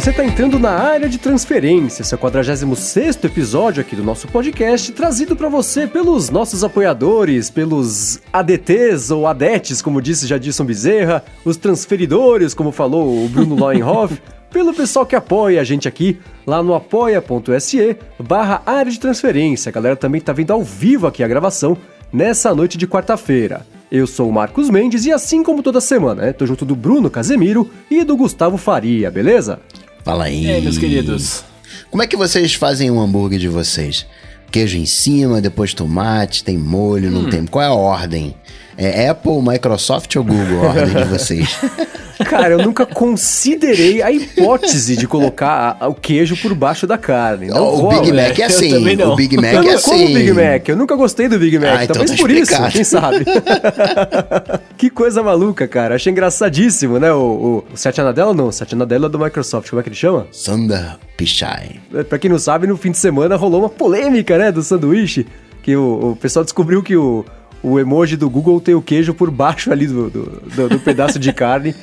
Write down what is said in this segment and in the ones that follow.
você está entrando na área de transferência, seu 46 episódio aqui do nosso podcast, trazido para você pelos nossos apoiadores, pelos ADTs ou ADETs, como disse Jadson Bezerra, os transferidores, como falou o Bruno Leuenhoff, pelo pessoal que apoia a gente aqui lá no apoia.se barra área de transferência. A galera também tá vendo ao vivo aqui a gravação nessa noite de quarta-feira. Eu sou o Marcos Mendes e assim como toda semana, né, tô junto do Bruno Casemiro e do Gustavo Faria, beleza? Fala aí. E aí, meus queridos? Como é que vocês fazem um hambúrguer de vocês? Queijo em cima, depois tomate, tem molho, não tem. Qual é a ordem? É Apple, Microsoft ou Google a ordem de vocês? Cara, eu nunca considerei a hipótese de colocar a- o queijo por baixo da carne. Não o rola. Big Mac é eu assim. O Big Mac eu é como assim. Big Mac, eu nunca gostei do Big Mac, Ah, então talvez tá por isso, quem sabe. que coisa maluca, cara. Achei engraçadíssimo, né? O, o, o Satya Nadella não, o Satya Nadella é do Microsoft, como é que ele chama? Sundar Pichai. É, Pra quem não sabe, no fim de semana rolou uma polêmica, né, do sanduíche, que o, o pessoal descobriu que o, o emoji do Google tem o queijo por baixo ali do, do, do- do pedaço de carne.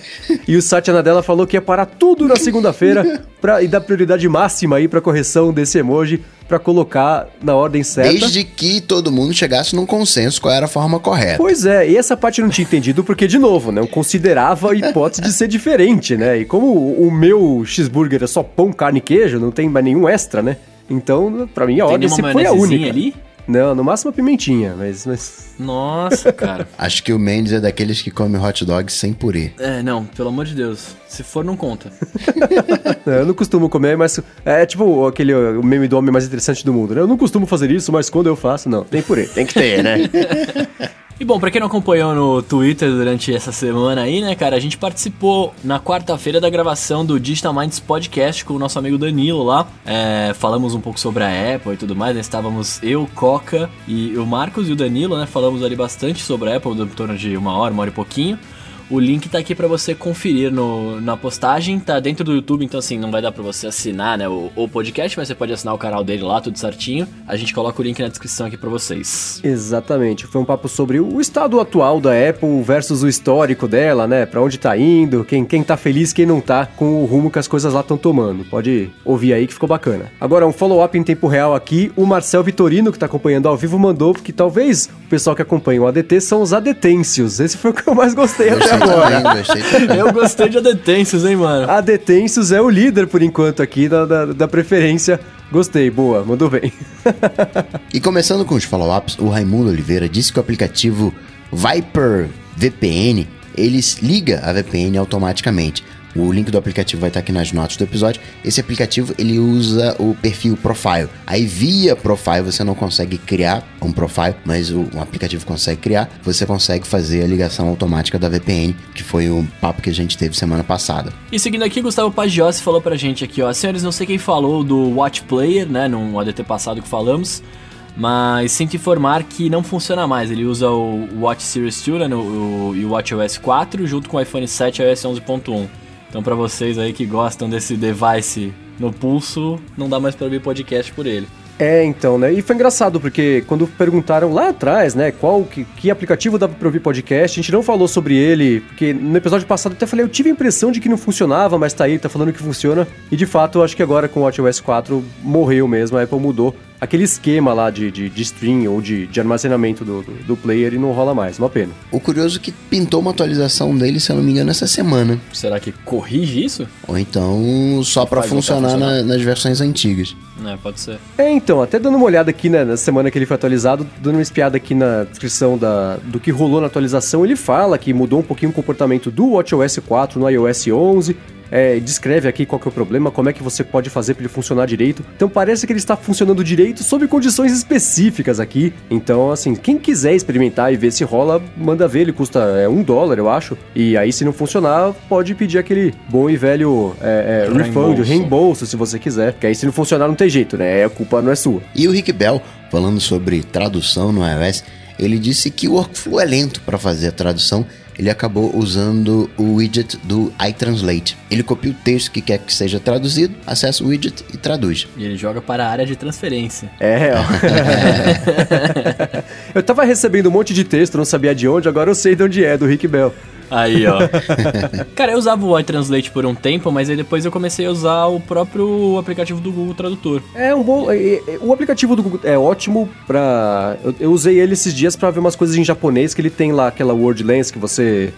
E o Satya Nadella falou que ia parar tudo na segunda-feira pra- e dar prioridade máxima aí pra correção desse emoji pra colocar na ordem certa. Desde que todo mundo chegasse num consenso qual era a forma correta. Pois é, e essa parte eu não tinha entendido porque, de novo, né? Eu considerava a hipótese de ser diferente, né? E como o, meu cheeseburger é só pão, carne e queijo, não tem mais nenhum extra, né? Então, pra mim, a Tem ordem sempre foi a única. ali? Não, no máximo a pimentinha, mas... mas... Nossa, cara. Acho que o Mendes é daqueles que come hot dog sem purê. É, não, pelo amor de Deus. Se for, não conta. Não, eu não costumo comer, mas... É tipo aquele o meme do homem mais interessante do mundo, né? Eu não costumo fazer isso, mas quando eu faço, não. Tem purê, tem que ter, né? E bom, pra quem não acompanhou no Twitter durante essa semana aí, né, cara, a gente participou na quarta-feira da gravação do Digital Minds Podcast com o nosso amigo Danilo lá. É, falamos um pouco sobre a Apple e tudo mais, né? Estávamos eu, Coca e o Marcos e o Danilo, né? Falamos ali bastante sobre a Apple, em torno de uma hora, uma hora e pouquinho. O link tá aqui pra você conferir no, na postagem, tá dentro do YouTube, então assim, não vai dar pra você assinar, né, o, o podcast, mas você pode assinar o canal dele lá, tudo certinho. A gente coloca o link na descrição aqui pra vocês. Exatamente. Foi um papo sobre o estado atual da Apple versus o histórico dela, né? Pra onde tá indo, quem, quem tá feliz, quem não tá, com o rumo que as coisas lá estão tomando. Pode ouvir aí que ficou bacana. Agora, um follow-up em tempo real aqui. O Marcel Vitorino, que tá acompanhando ao vivo, mandou que talvez o pessoal que acompanha o ADT são os adetêncios. Esse foi o que eu mais gostei até Gostei agora. também, gostei também. Eu gostei de Adetêncios, hein, mano? Adetêncios é o líder por enquanto aqui da, da, da preferência. Gostei, boa, mandou bem. E começando com os follow-ups, o Raimundo Oliveira disse que o aplicativo Viper VPN, ele liga a VPN automaticamente. O link do aplicativo vai estar aqui nas notas do episódio. Esse aplicativo ele usa o perfil Profile. Aí via Profile você não consegue criar um profile, mas o, o aplicativo consegue criar. Você consegue fazer a ligação automática da VPN, que foi o papo que a gente teve semana passada. E seguindo aqui, Gustavo Pagiossi falou pra gente aqui, ó. Senhores, não sei quem falou do Watch Player, né? Num ADT passado que falamos. Mas sinto informar que não funciona mais. Ele usa o Watch Series 2 né, no, o, e o WatchOS 4 junto com o iPhone 7 e iOS 11.1. Então pra vocês aí que gostam desse device no pulso, não dá mais pra ouvir podcast por ele. É, então, né? E foi engraçado, porque quando perguntaram lá atrás, né, qual que, que aplicativo dá pra ouvir podcast, a gente não falou sobre ele, porque no episódio passado eu até falei, eu tive a impressão de que não funcionava, mas tá aí, tá falando que funciona. E de fato, eu acho que agora com o WatchOS 4 morreu mesmo, a Apple mudou aquele esquema lá de, de, de stream ou de, de armazenamento do, do, do player e não rola mais, uma pena. O curioso é que pintou uma atualização dele, se eu não me engano, essa semana. Será que corrige isso? Ou então só para funcionar, funcionar. na- nas versões antigas. É, pode ser. É, então, até dando uma olhada aqui né, na semana que ele foi atualizado, dando uma espiada aqui na descrição da, do que rolou na atualização, ele fala que mudou um pouquinho o comportamento do WatchOS 4 no iOS 11, é, descreve aqui qual que é o problema, como é que você pode fazer para ele funcionar direito. Então parece que ele está funcionando direito sob condições específicas aqui. Então, assim, quem quiser experimentar e ver se rola, manda ver, ele custa é, um dólar, eu acho. E aí, se não funcionar, pode pedir aquele bom e velho é, é, refund, Reembolso. se você quiser. Que aí, se não funcionar, não tem jeito, né? A culpa não é sua. E o Rick Bell, falando sobre tradução no iOS, ele disse que o workflow é lento para fazer a tradução. Ele acabou usando o widget do iTranslate. Ele copia o texto que quer que seja traduzido, acessa o widget e traduz. E ele joga para a área de transferência. É, ó. eu tava recebendo um monte de texto, não sabia de onde, agora eu sei de onde é, do Rick Bell. Aí, ó. Cara, eu usava o iTranslate por um tempo, mas aí depois eu comecei a usar o próprio aplicativo do Google Tradutor. É um bom. é, é, o aplicativo do Google é ótimo pra. Eu, eu usei ele esses dias pra ver umas coisas em japonês que ele tem lá aquela word lens que você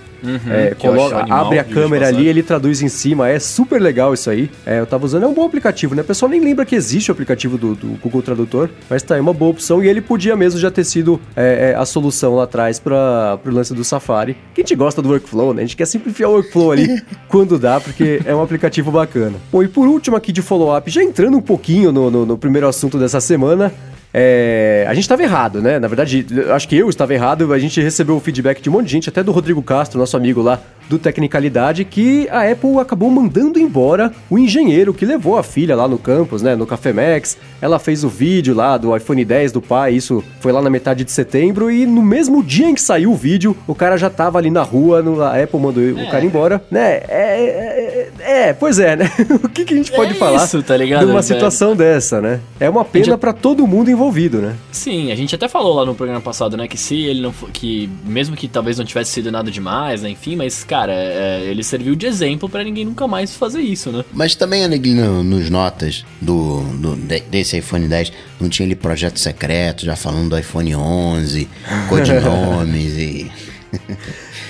é, que eu coloca, animal, abre a câmera ali, ele traduz em cima. É super legal isso aí. É, eu tava usando, é um bom aplicativo, né? O pessoal nem lembra que existe o aplicativo do, do Google Tradutor, mas tá, é uma boa opção. E ele podia mesmo já ter sido é, é, a solução lá atrás para pro lance do Safari. Que a gente gosta do workflow, né? A gente quer simplificar o workflow ali quando dá, porque é um aplicativo bacana. Bom, e por último aqui de follow-up, já entrando um pouquinho no, no- no primeiro assunto dessa semana, é, a gente estava errado, né? Na verdade, acho que eu estava errado. A gente recebeu o feedback de um monte de gente, até do Rodrigo Castro, nosso amigo lá do Tecnicalidade, que a Apple acabou mandando embora o engenheiro que levou a filha lá no campus, né? No Café Max. Ela fez o vídeo lá do iPhone 10 do pai, isso foi lá na metade de setembro. E no mesmo dia em que saiu o vídeo, o cara já tava ali na rua, no- a Apple mandou o cara embora, né? É, é, é, é, pois é, né? o que, que a gente pode É falar isso, tá ligado, numa velho? situação dessa, né? É uma pena gente- pra todo mundo envolvido, né? Sim, a gente até falou lá no programa passado, né, que se ele não for, que mesmo que talvez não tivesse sido nada demais, né, enfim, mas cara, é, ele serviu de exemplo pra ninguém nunca mais fazer isso, né? Mas também ali no, nos notas do, do- de- desse iPhone 10 não tinha ali projeto secreto, já falando do iPhone 11, codinomes e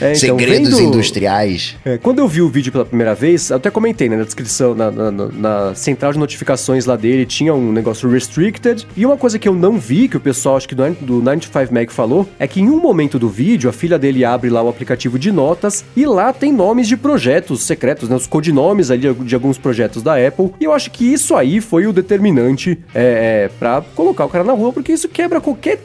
É, então, segredos vendo- industriais. É, quando eu vi o vídeo pela primeira vez, até comentei né, na descrição, na, na- na- central de notificações lá dele, tinha um negócio restricted. E uma coisa que eu não vi, que o pessoal, acho que do, do 95 Mag falou, é que em um momento do vídeo, a filha dele abre lá o aplicativo de notas e lá tem nomes de projetos secretos, né, os codinomes ali de, alguns projetos da Apple. E eu acho que isso aí foi o determinante é, é, para colocar o cara na rua, porque isso quebra qualquer,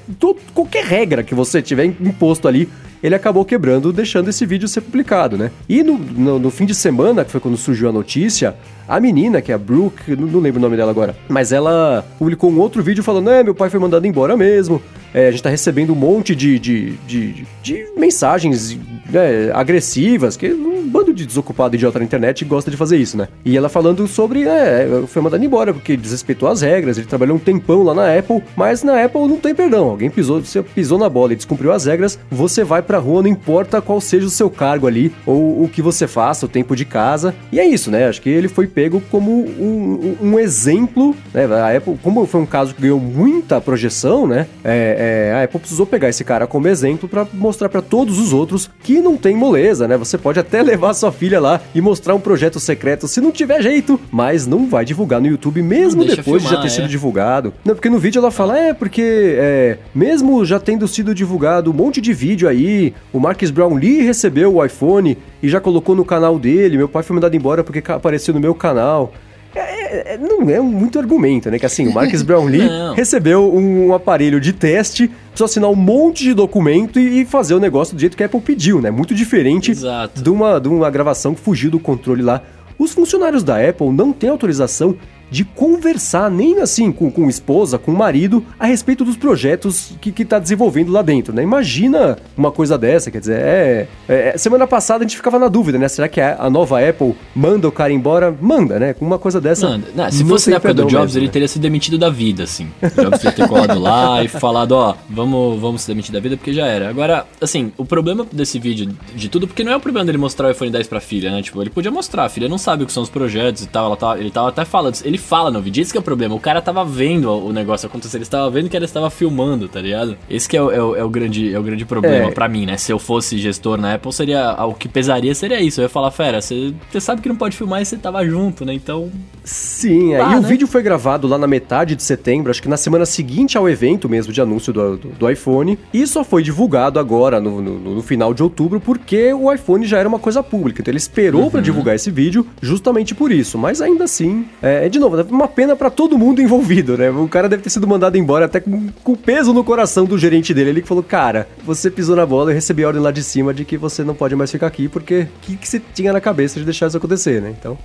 qualquer regra que você tiver imposto ali ele acabou quebrando, deixando esse vídeo ser publicado, né? E no, no, no fim de semana, que foi quando surgiu a notícia, a menina, que é a Brooke, não, não lembro o nome dela agora, mas ela publicou um outro vídeo falando: é, meu pai foi mandado embora mesmo. É, a gente tá recebendo um monte de, de, de, de mensagens né, agressivas, que um bando de desocupado idiota na internet gosta de fazer isso, né? E ela falando sobre, é, foi mandado embora porque desrespeitou as regras, ele trabalhou um tempão lá na Apple, mas na Apple não tem perdão. Alguém pisou, você pisou na bola e descumpriu as regras, você vai pra rua, não importa qual seja o seu cargo ali, ou o que você faça, o tempo de casa. E é isso, né? Acho que ele foi pego como um, um- um exemplo, né? A Apple, como foi um caso que ganhou muita projeção, né? É, é, a Apple precisou pegar esse cara como exemplo pra mostrar pra todos os outros que não tem moleza, né? Você pode até levar sua filha lá e mostrar um projeto secreto se não tiver jeito, mas não vai divulgar no YouTube mesmo depois de já filmar, ter sido é. divulgado. Não, porque no vídeo ela fala, é, porque é, mesmo já tendo sido divulgado um monte de vídeo aí, o Marcus Brownlee recebeu o iPhone e já colocou no canal dele, meu pai foi mandado embora porque apareceu no meu canal. É, é, é, não é muito argumento, né? Que assim, o Marcus Brownlee recebeu um aparelho de teste, precisou assinar um monte de documento e e fazer o negócio do jeito que a Apple pediu, né? Muito diferente Exato. de uma, de uma gravação que fugiu do controle lá. Os funcionários da Apple não têm autorização de conversar nem assim com, com esposa, com o marido, a respeito dos projetos que, que tá desenvolvendo lá dentro, né? Imagina uma coisa dessa, quer dizer, é, é- Semana passada a gente ficava na dúvida, né? Será que a, a nova Apple manda o cara embora? Manda, né? Com uma coisa dessa. Mano, não, se não fosse na época do Jobs, mesmo, ele né? teria se demitido da vida, assim. O Jobs teria ter colado lá e falado, ó, vamos, vamos se demitir da vida porque já era. Agora, assim, o problema desse vídeo de tudo, porque não é o problema dele mostrar o iPhone 10 pra filha, né? Tipo, ele podia mostrar, a filha não sabe o que são os projetos e tal, ela tava, ele tava até falando, ele fala no vídeo, esse que é o problema, o cara tava vendo o negócio acontecer, ele estava vendo que ela estava filmando, tá ligado? Esse que é o, é o, é o grande, é o grande problema É. pra mim, né? Se eu fosse gestor na Apple, seria, o que pesaria seria isso, eu ia falar, fera, você sabe que não pode filmar e você tava junto, né? Então, Sim, é. Ah, e o né? vídeo foi gravado lá na metade de setembro, acho que na semana seguinte ao evento mesmo de anúncio do, do, do iPhone, e só foi divulgado agora, no, no- no final de outubro, porque o iPhone já era uma coisa pública. Então ele esperou pra divulgar esse vídeo justamente por isso. Mas ainda assim, é, é, de novo, é uma pena pra todo mundo envolvido, né? O cara deve ter sido mandado embora até com, com peso no coração do gerente dele. Ele que falou: Cara, você pisou na bola e recebi a ordem lá de cima de que você não pode mais ficar aqui, porque o que, que você tinha na cabeça de deixar isso acontecer, né? Então.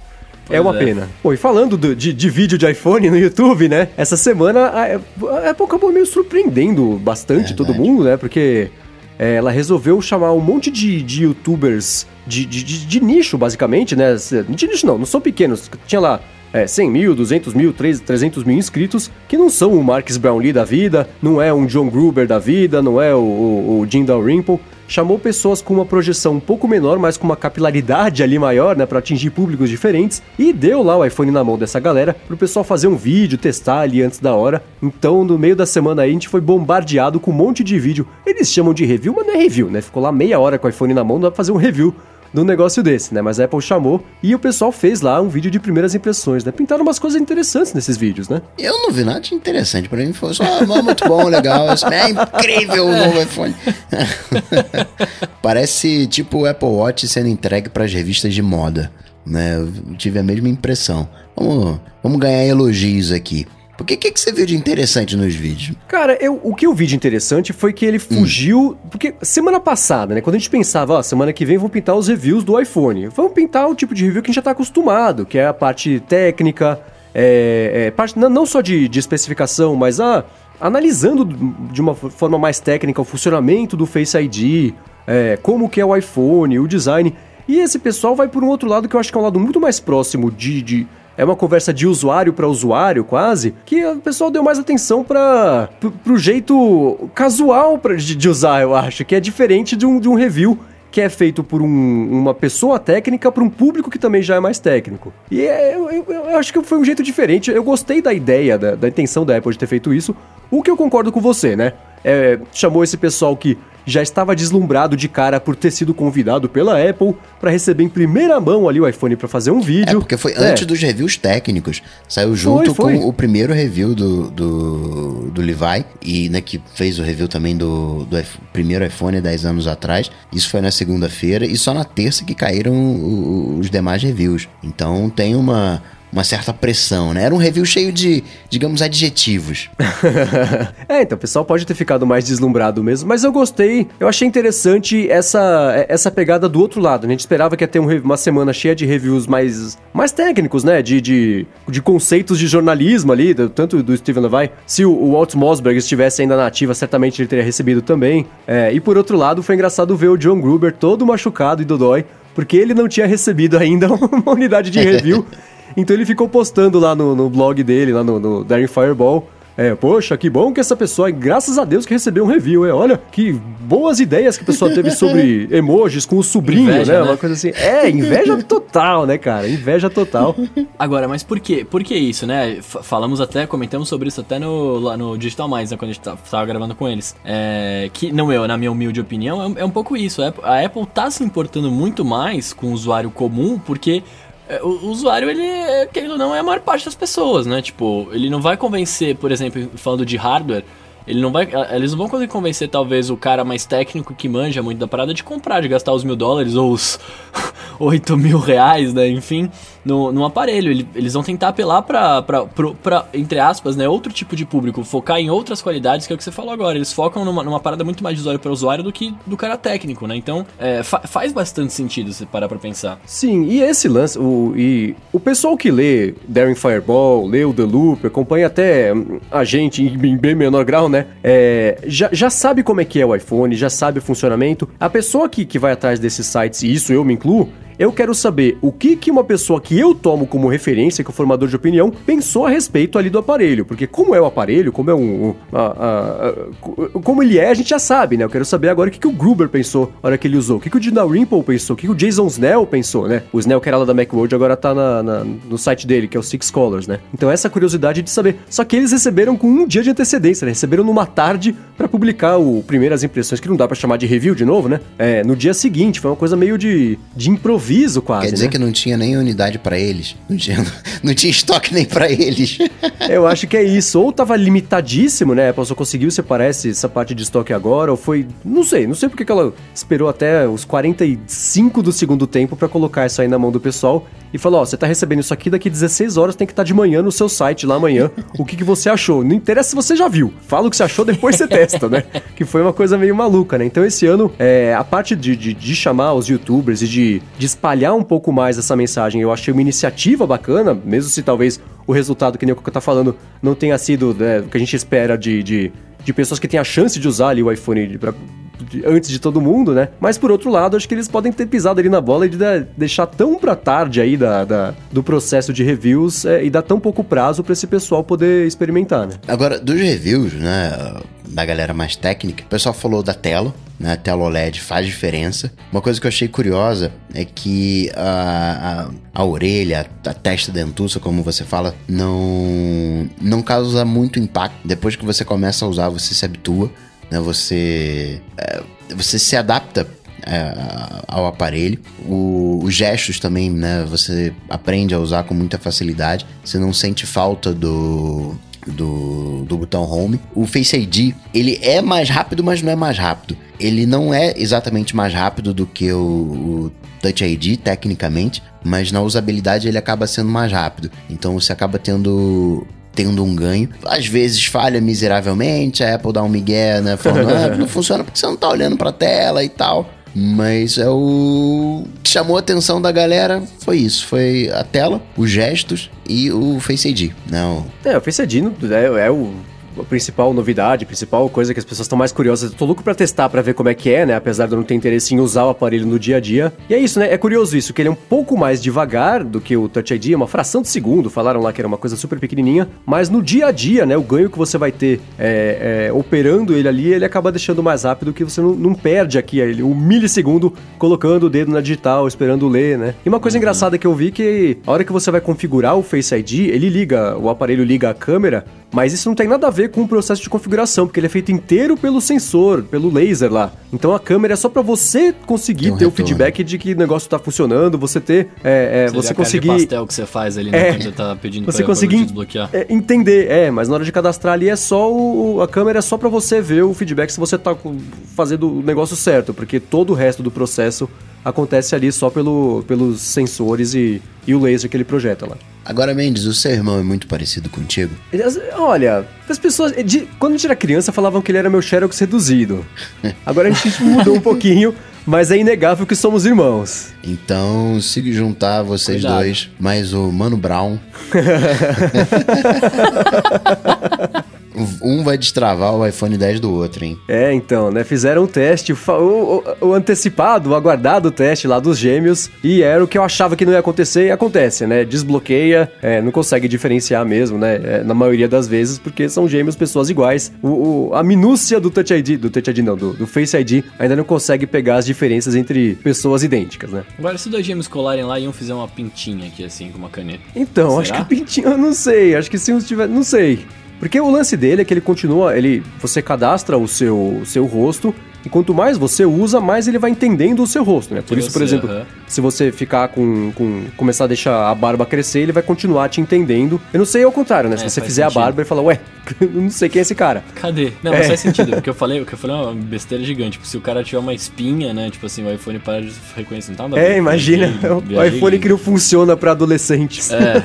É uma é. pena. Pô, e falando do- de, de vídeo de iPhone no YouTube, né? Essa semana a, a Apple acabou meio surpreendendo bastante todo Verdade. mundo, né? Porque é, ela resolveu chamar um monte de, de youtubers de, de, de- de nicho, basicamente, né? De nicho não, não são pequenos. Tinha lá é, 100 mil, 200 mil, 300 mil inscritos, que não são o Marcus Brownlee da vida, não é um John Gruber da vida, não é o, o, o Jim Dalrymple, chamou pessoas com uma projeção um pouco menor, mas com uma capilaridade ali maior, né, para atingir públicos diferentes, e deu lá o iPhone na mão dessa galera pro pessoal fazer um vídeo, testar ali antes da hora. Então, no meio da semana aí, a gente foi bombardeado com um monte de vídeo. Eles chamam de review, mas não é review, né? Ficou lá meia hora com o iPhone na mão, dá pra fazer um review de um negócio desse, né? Mas a Apple chamou e o pessoal fez lá um vídeo de primeiras impressões, né? Pintaram umas coisas interessantes nesses vídeos, né? Eu não vi nada de interessante. Pra mim foi só ah, muito bom, legal. É incrível o novo iPhone. Parece tipo o Apple Watch sendo entregue para as revistas de moda, né? Eu tive a mesma impressão. Vamos, vamos ganhar elogios aqui. O que, que, que você viu de interessante nos vídeos? Cara, eu, o que eu vi de interessante foi que ele fugiu. Hum. Porque semana passada, né? Quando a gente pensava, ó, semana que vem vão pintar os reviews do iPhone. Vamos pintar o tipo de review que a gente já tá acostumado, que é a parte técnica, é, é, parte, não, não só de, de especificação, mas a. Analisando de uma forma mais técnica o funcionamento do Face ID, é, como que é o iPhone, o design. E esse pessoal vai por um outro lado que eu acho que é um lado muito mais próximo de, de é uma conversa de usuário para usuário, quase, que o pessoal deu mais atenção para pro, jeito casual pra, de, de, usar, eu acho, que é diferente de um, de um review que é feito por um, uma pessoa técnica para um público que também já é mais técnico. E é, eu, eu, eu, acho que foi um jeito diferente. Eu gostei da ideia, da, da intenção da Apple de ter feito isso. O que eu concordo com você, né? É, chamou esse pessoal que já estava deslumbrado de cara por ter sido convidado pela Apple para receber em primeira mão ali o iPhone para fazer um vídeo. É, porque foi é. antes dos reviews técnicos. Saiu junto foi, foi. com o primeiro review do, do, do Levi, e né, que fez o review também do, do primeiro iPhone 10 anos atrás. Isso foi na segunda-feira, e só na terça que caíram os demais reviews. Então tem uma uma certa pressão, né? Era um review cheio de, digamos, adjetivos. é, então o pessoal pode ter ficado mais deslumbrado mesmo, mas eu gostei, eu achei interessante essa, essa pegada do outro lado. Né? A gente esperava que ia ter um, uma semana cheia de reviews mais, mais técnicos, né? De, de, de conceitos de jornalismo ali, tanto do Steven Levy. Se o, o Walt Mossberg estivesse ainda na ativa, certamente ele teria recebido também. É, e por outro lado, foi engraçado ver o John Gruber todo machucado e dodói, porque ele não tinha recebido ainda uma unidade de review. Então ele ficou postando lá no, no blog dele, lá no, no Daring Fireball. É, poxa, que bom que essa pessoa, graças a Deus que recebeu um review, é, olha, que boas ideias que a pessoa teve sobre emojis com o sobrinho, inveja, né? né? Uma coisa assim. É, inveja total, né, cara? Inveja total. Agora, mas por quê? Por que isso, né? F falamos até, comentamos sobre isso até no, lá no Digital Minds, né, quando a gente tava gravando com eles. É, que, não eu, na minha humilde opinião, é, é um pouco isso. A Apple tá se importando muito mais com o usuário comum, porque é, o, usuário, ele, querendo ou não, é a maior parte das pessoas, né? Tipo, ele não vai convencer, por exemplo, falando de hardware, ele não vai, eles não vão conseguir convencer talvez o cara mais técnico que manja muito da parada de comprar, de gastar os mil dólares ou os 8 mil reais, né? Enfim, no, no aparelho. Eles vão tentar apelar pra, pra, pra, pra, entre aspas, né? Outro tipo de público, focar em outras qualidades, que é o que você falou agora. Eles focam numa, numa parada muito mais de usuário para usuário do que do cara técnico, né? Então, é, fa faz bastante sentido você parar pra pensar. Sim, e esse lance, o, e o pessoal que lê Daring Fireball, lê o The Loop, acompanha até a gente em bem menor grau, né? É, já, já sabe como é que é o iPhone, já sabe o funcionamento. A pessoa que, que vai atrás desses sites, e isso eu me incluo, eu quero saber o que, que uma pessoa que eu tomo como referência, que é o formador de opinião, pensou a respeito ali do aparelho. Porque como é o aparelho, como é um. um a, a, como ele é, a gente já sabe, né? Eu quero saber agora o que, que o Gruber pensou na hora que ele usou. O que, que o Dina Rimple pensou. O que, que o Jason Snell pensou, né? O Snell, que era lá da Macworld, agora tá na, na, no site dele, que é o Six Colors, né? Então essa curiosidade de saber. Só que eles receberam com um dia de antecedência, né? Receberam numa tarde para publicar o primeiras impressões, que não dá para chamar de review de novo, né? É, no dia seguinte. Foi uma coisa meio de, de improviso quase. Quer dizer né? que não tinha nem unidade para eles. Não tinha, não tinha estoque nem para eles. Eu acho que é isso. Ou tava limitadíssimo, né? A Apple só conseguiu separar essa parte de estoque agora, ou foi. Não sei, não sei porque que ela esperou até os 45 do segundo tempo para colocar isso aí na mão do pessoal e falou: Ó, você tá recebendo isso aqui daqui 16 horas, tem que estar tá de manhã no seu site lá amanhã. o que, que você achou? Não interessa se você já viu. Fala o que você achou, depois você testa, né? Que foi uma coisa meio maluca, né? Então esse ano, é, a parte de, de, de chamar os youtubers e de, de espalhar um pouco mais essa mensagem, eu achei uma iniciativa bacana, mesmo se talvez o resultado, que nem o que eu tá falando, não tenha sido né, o que a gente espera de, de, de pessoas que têm a chance de usar ali o iPhone pra, de- antes de todo mundo, né? Mas por outro lado, acho que eles podem ter pisado ali na bola e de dar- deixar tão pra tarde aí da, da- do processo de reviews é, e dar tão pouco prazo pra esse pessoal poder experimentar, né? Agora, dos reviews, né, da galera mais técnica, o pessoal falou da tela, né, a tela OLED faz diferença. Uma coisa que eu achei curiosa é que a, a, a orelha, a testa dentuça, como você fala, não, não causa muito impacto. Depois que você começa a usar, você se habitua, né, você, é, você se adapta é, ao aparelho. O- os gestos também, né? Você aprende a usar com muita facilidade. Você não sente falta do, do, do botão home. O Face ID, ele é mais rápido, mas não é mais rápido. Ele não é exatamente mais rápido do que o, o Touch ID, tecnicamente, mas na usabilidade ele acaba sendo mais rápido. Então você acaba tendo tendo um ganho. Às vezes falha miseravelmente, a Apple dá um migué, né? Falando, ah, não funciona porque você não tá olhando pra tela e tal. Mas é o que chamou a atenção da galera foi isso, foi a tela, os gestos e o Face ID, não. É, o Face ID é, é o principal novidade, principal coisa que as pessoas estão mais curiosas. Eu tô louco pra testar, pra ver como é que é, né? Apesar de eu não ter interesse em usar o aparelho no dia a dia. E é isso, né? É curioso isso, que ele é um pouco mais devagar do que o Touch ID, é uma fração de segundo. Falaram lá que era uma coisa super pequenininha. Mas no dia a dia, né? O ganho que você vai ter é, é, operando ele ali, ele acaba deixando mais rápido que você não, não perde aqui ele, um milissegundo colocando o dedo na digital, esperando ler, né? E uma coisa engraçada que eu vi que a hora que você vai configurar o Face ID, ele liga, o aparelho liga a câmera, mas isso não tem nada a ver com o processo de configuração, porque ele é feito inteiro pelo sensor, pelo laser lá. Então a câmera é só pra você conseguir um ter o retorno. feedback de que o negócio tá funcionando, você ter, é, é, você conseguir pastel que você faz ali, né? É. Quando você tá pedindo você pra, conseguir pra desbloquear. é, entender, é, mas na hora de cadastrar ali é só o, a câmera é só pra você ver o feedback se você tá fazendo o negócio certo, porque todo o resto do processo acontece ali só pelo, pelos sensores e, e o laser que ele projeta lá. Agora, Mendes, o seu irmão é muito parecido contigo? Olha, as pessoas. de- quando a gente era criança, falavam que ele era meu Xerox reduzido. Agora a gente mudou um pouquinho, mas é inegável que somos irmãos. Então, se juntar vocês Cuidado. dois, mais o Mano Brown. um vai destravar o iPhone 10 do outro, hein? É, então, né? Fizeram o teste, o, o- o- o antecipado, o aguardado teste lá dos gêmeos, e era o que eu achava que não ia acontecer e acontece, né? Desbloqueia, é, não consegue diferenciar mesmo, né? É, na maioria das vezes, porque são gêmeos, pessoas iguais. O, o- a minúcia do Touch ID, do Touch ID não, do, do Face ID, ainda não consegue pegar as diferenças entre pessoas idênticas, né? Agora, se dois gêmeos colarem lá e um fizer uma pintinha aqui, assim, com uma caneta. Então, Será? acho que o Pintinho, eu não sei, acho que se um tiver, não sei. Porque o lance dele é que ele continua, ele, você cadastra o seu, seu rosto e quanto mais você usa, mais ele vai entendendo o seu rosto, né? Por Que isso, por você, exemplo, se você ficar com, com começar a deixar a barba crescer, ele vai continuar te entendendo. Eu não sei ao contrário, né? Se É, você faz fizer a sentido. barba e falar, ué, não sei quem é esse cara. Cadê? Não, mas É. faz sentido. O que eu falei, o que eu falei é uma besteira gigante. Tipo, se o cara tiver uma espinha, né? Tipo assim, o iPhone para de reconhecer. Não tá. É, imagina, Viajei- o iPhone que não funciona pra adolescentes. É.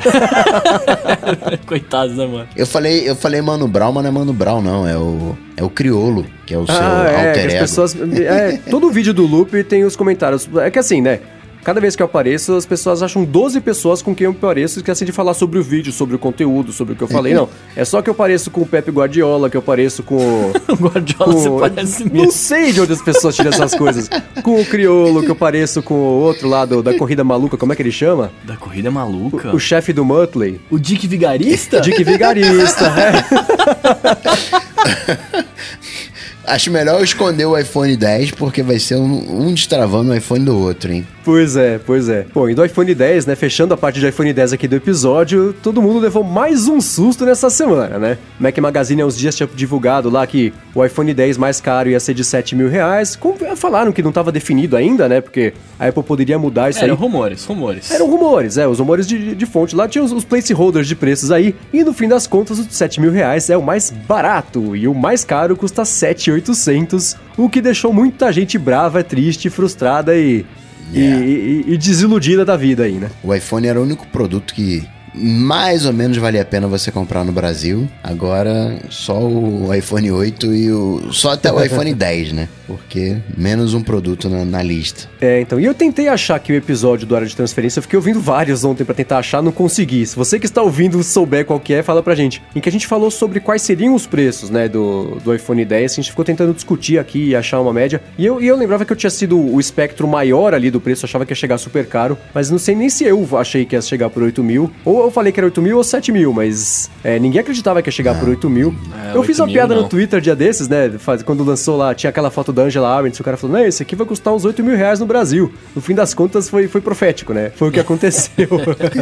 Coitados, né, mano? Eu falei, eu falei Mano Brown, mas não é Mano Brown, não. É o, é o Criolo, que é o seu Ah, é, alter ego. pessoas. É, todo vídeo do Loop tem os comentários. É que assim, né? Cada vez que eu apareço, as pessoas acham 12 pessoas com quem eu pareço e esquecem de falar sobre o vídeo, sobre o conteúdo, sobre o que eu falei. Não, é só que eu pareço com o Pepe Guardiola, que eu pareço com o... O Guardiola com- você parece Não mesmo. sei de onde as pessoas tiram essas coisas. Com o Criolo, que eu pareço com o outro lado da Corrida Maluca, como é que ele chama? Da corrida maluca? O chefe do Muttley. O Dick Vigarista? Dick Vigarista, é. Acho melhor eu esconder o iPhone 10, porque vai ser um, um destravando o iPhone do outro, hein? Pois é, pois é. Bom, e do iPhone 10, né? Fechando a parte do iPhone 10 aqui do episódio, todo mundo levou mais um susto nessa semana, né? Mac Magazine há uns dias tinha divulgado lá que o iPhone 10 mais caro ia ser de 7 mil reais. Com- Falaram que não estava definido ainda, né? Porque a Apple poderia mudar isso Eram aí. rumores, rumores. Eram rumores, é, os rumores de, de fonte. Lá tinha os, os placeholders de preços aí, e no fim das contas, o de 7 mil reais é o mais barato, e o mais caro custa 7,800, o que deixou muita gente brava, triste, frustrada e, e- Yeah. e, e desiludida da vida aí, né? O iPhone era o único produto que mais ou menos valia a pena você comprar no Brasil. Agora, só o iPhone 8 e o. Só até o iPhone 10, né? Porque menos um produto na, na, lista. É, então. E eu tentei achar aqui o episódio do área de transferência. Eu fiquei ouvindo vários ontem para tentar achar, não consegui. Se você que está ouvindo souber qual que é, fala pra gente. Em que a gente falou sobre quais seriam os preços, né, do, do iPhone 10. A gente ficou tentando discutir aqui e achar uma média. E eu, e eu lembrava que eu tinha sido o espectro maior ali do preço, achava que ia chegar super caro. Mas não sei nem se eu achei que ia chegar por 8 mil. Ou eu falei que era 8 mil ou 7 mil, mas é, ninguém acreditava que ia chegar por 8 mil. É, eu fiz uma piada no Twitter dia desses, né? Quando lançou lá, tinha aquela foto da Angela Arendt, o cara falou, não, esse aqui vai custar uns 8 mil reais no Brasil. No fim das contas, foi, foi profético, né? Foi o que aconteceu.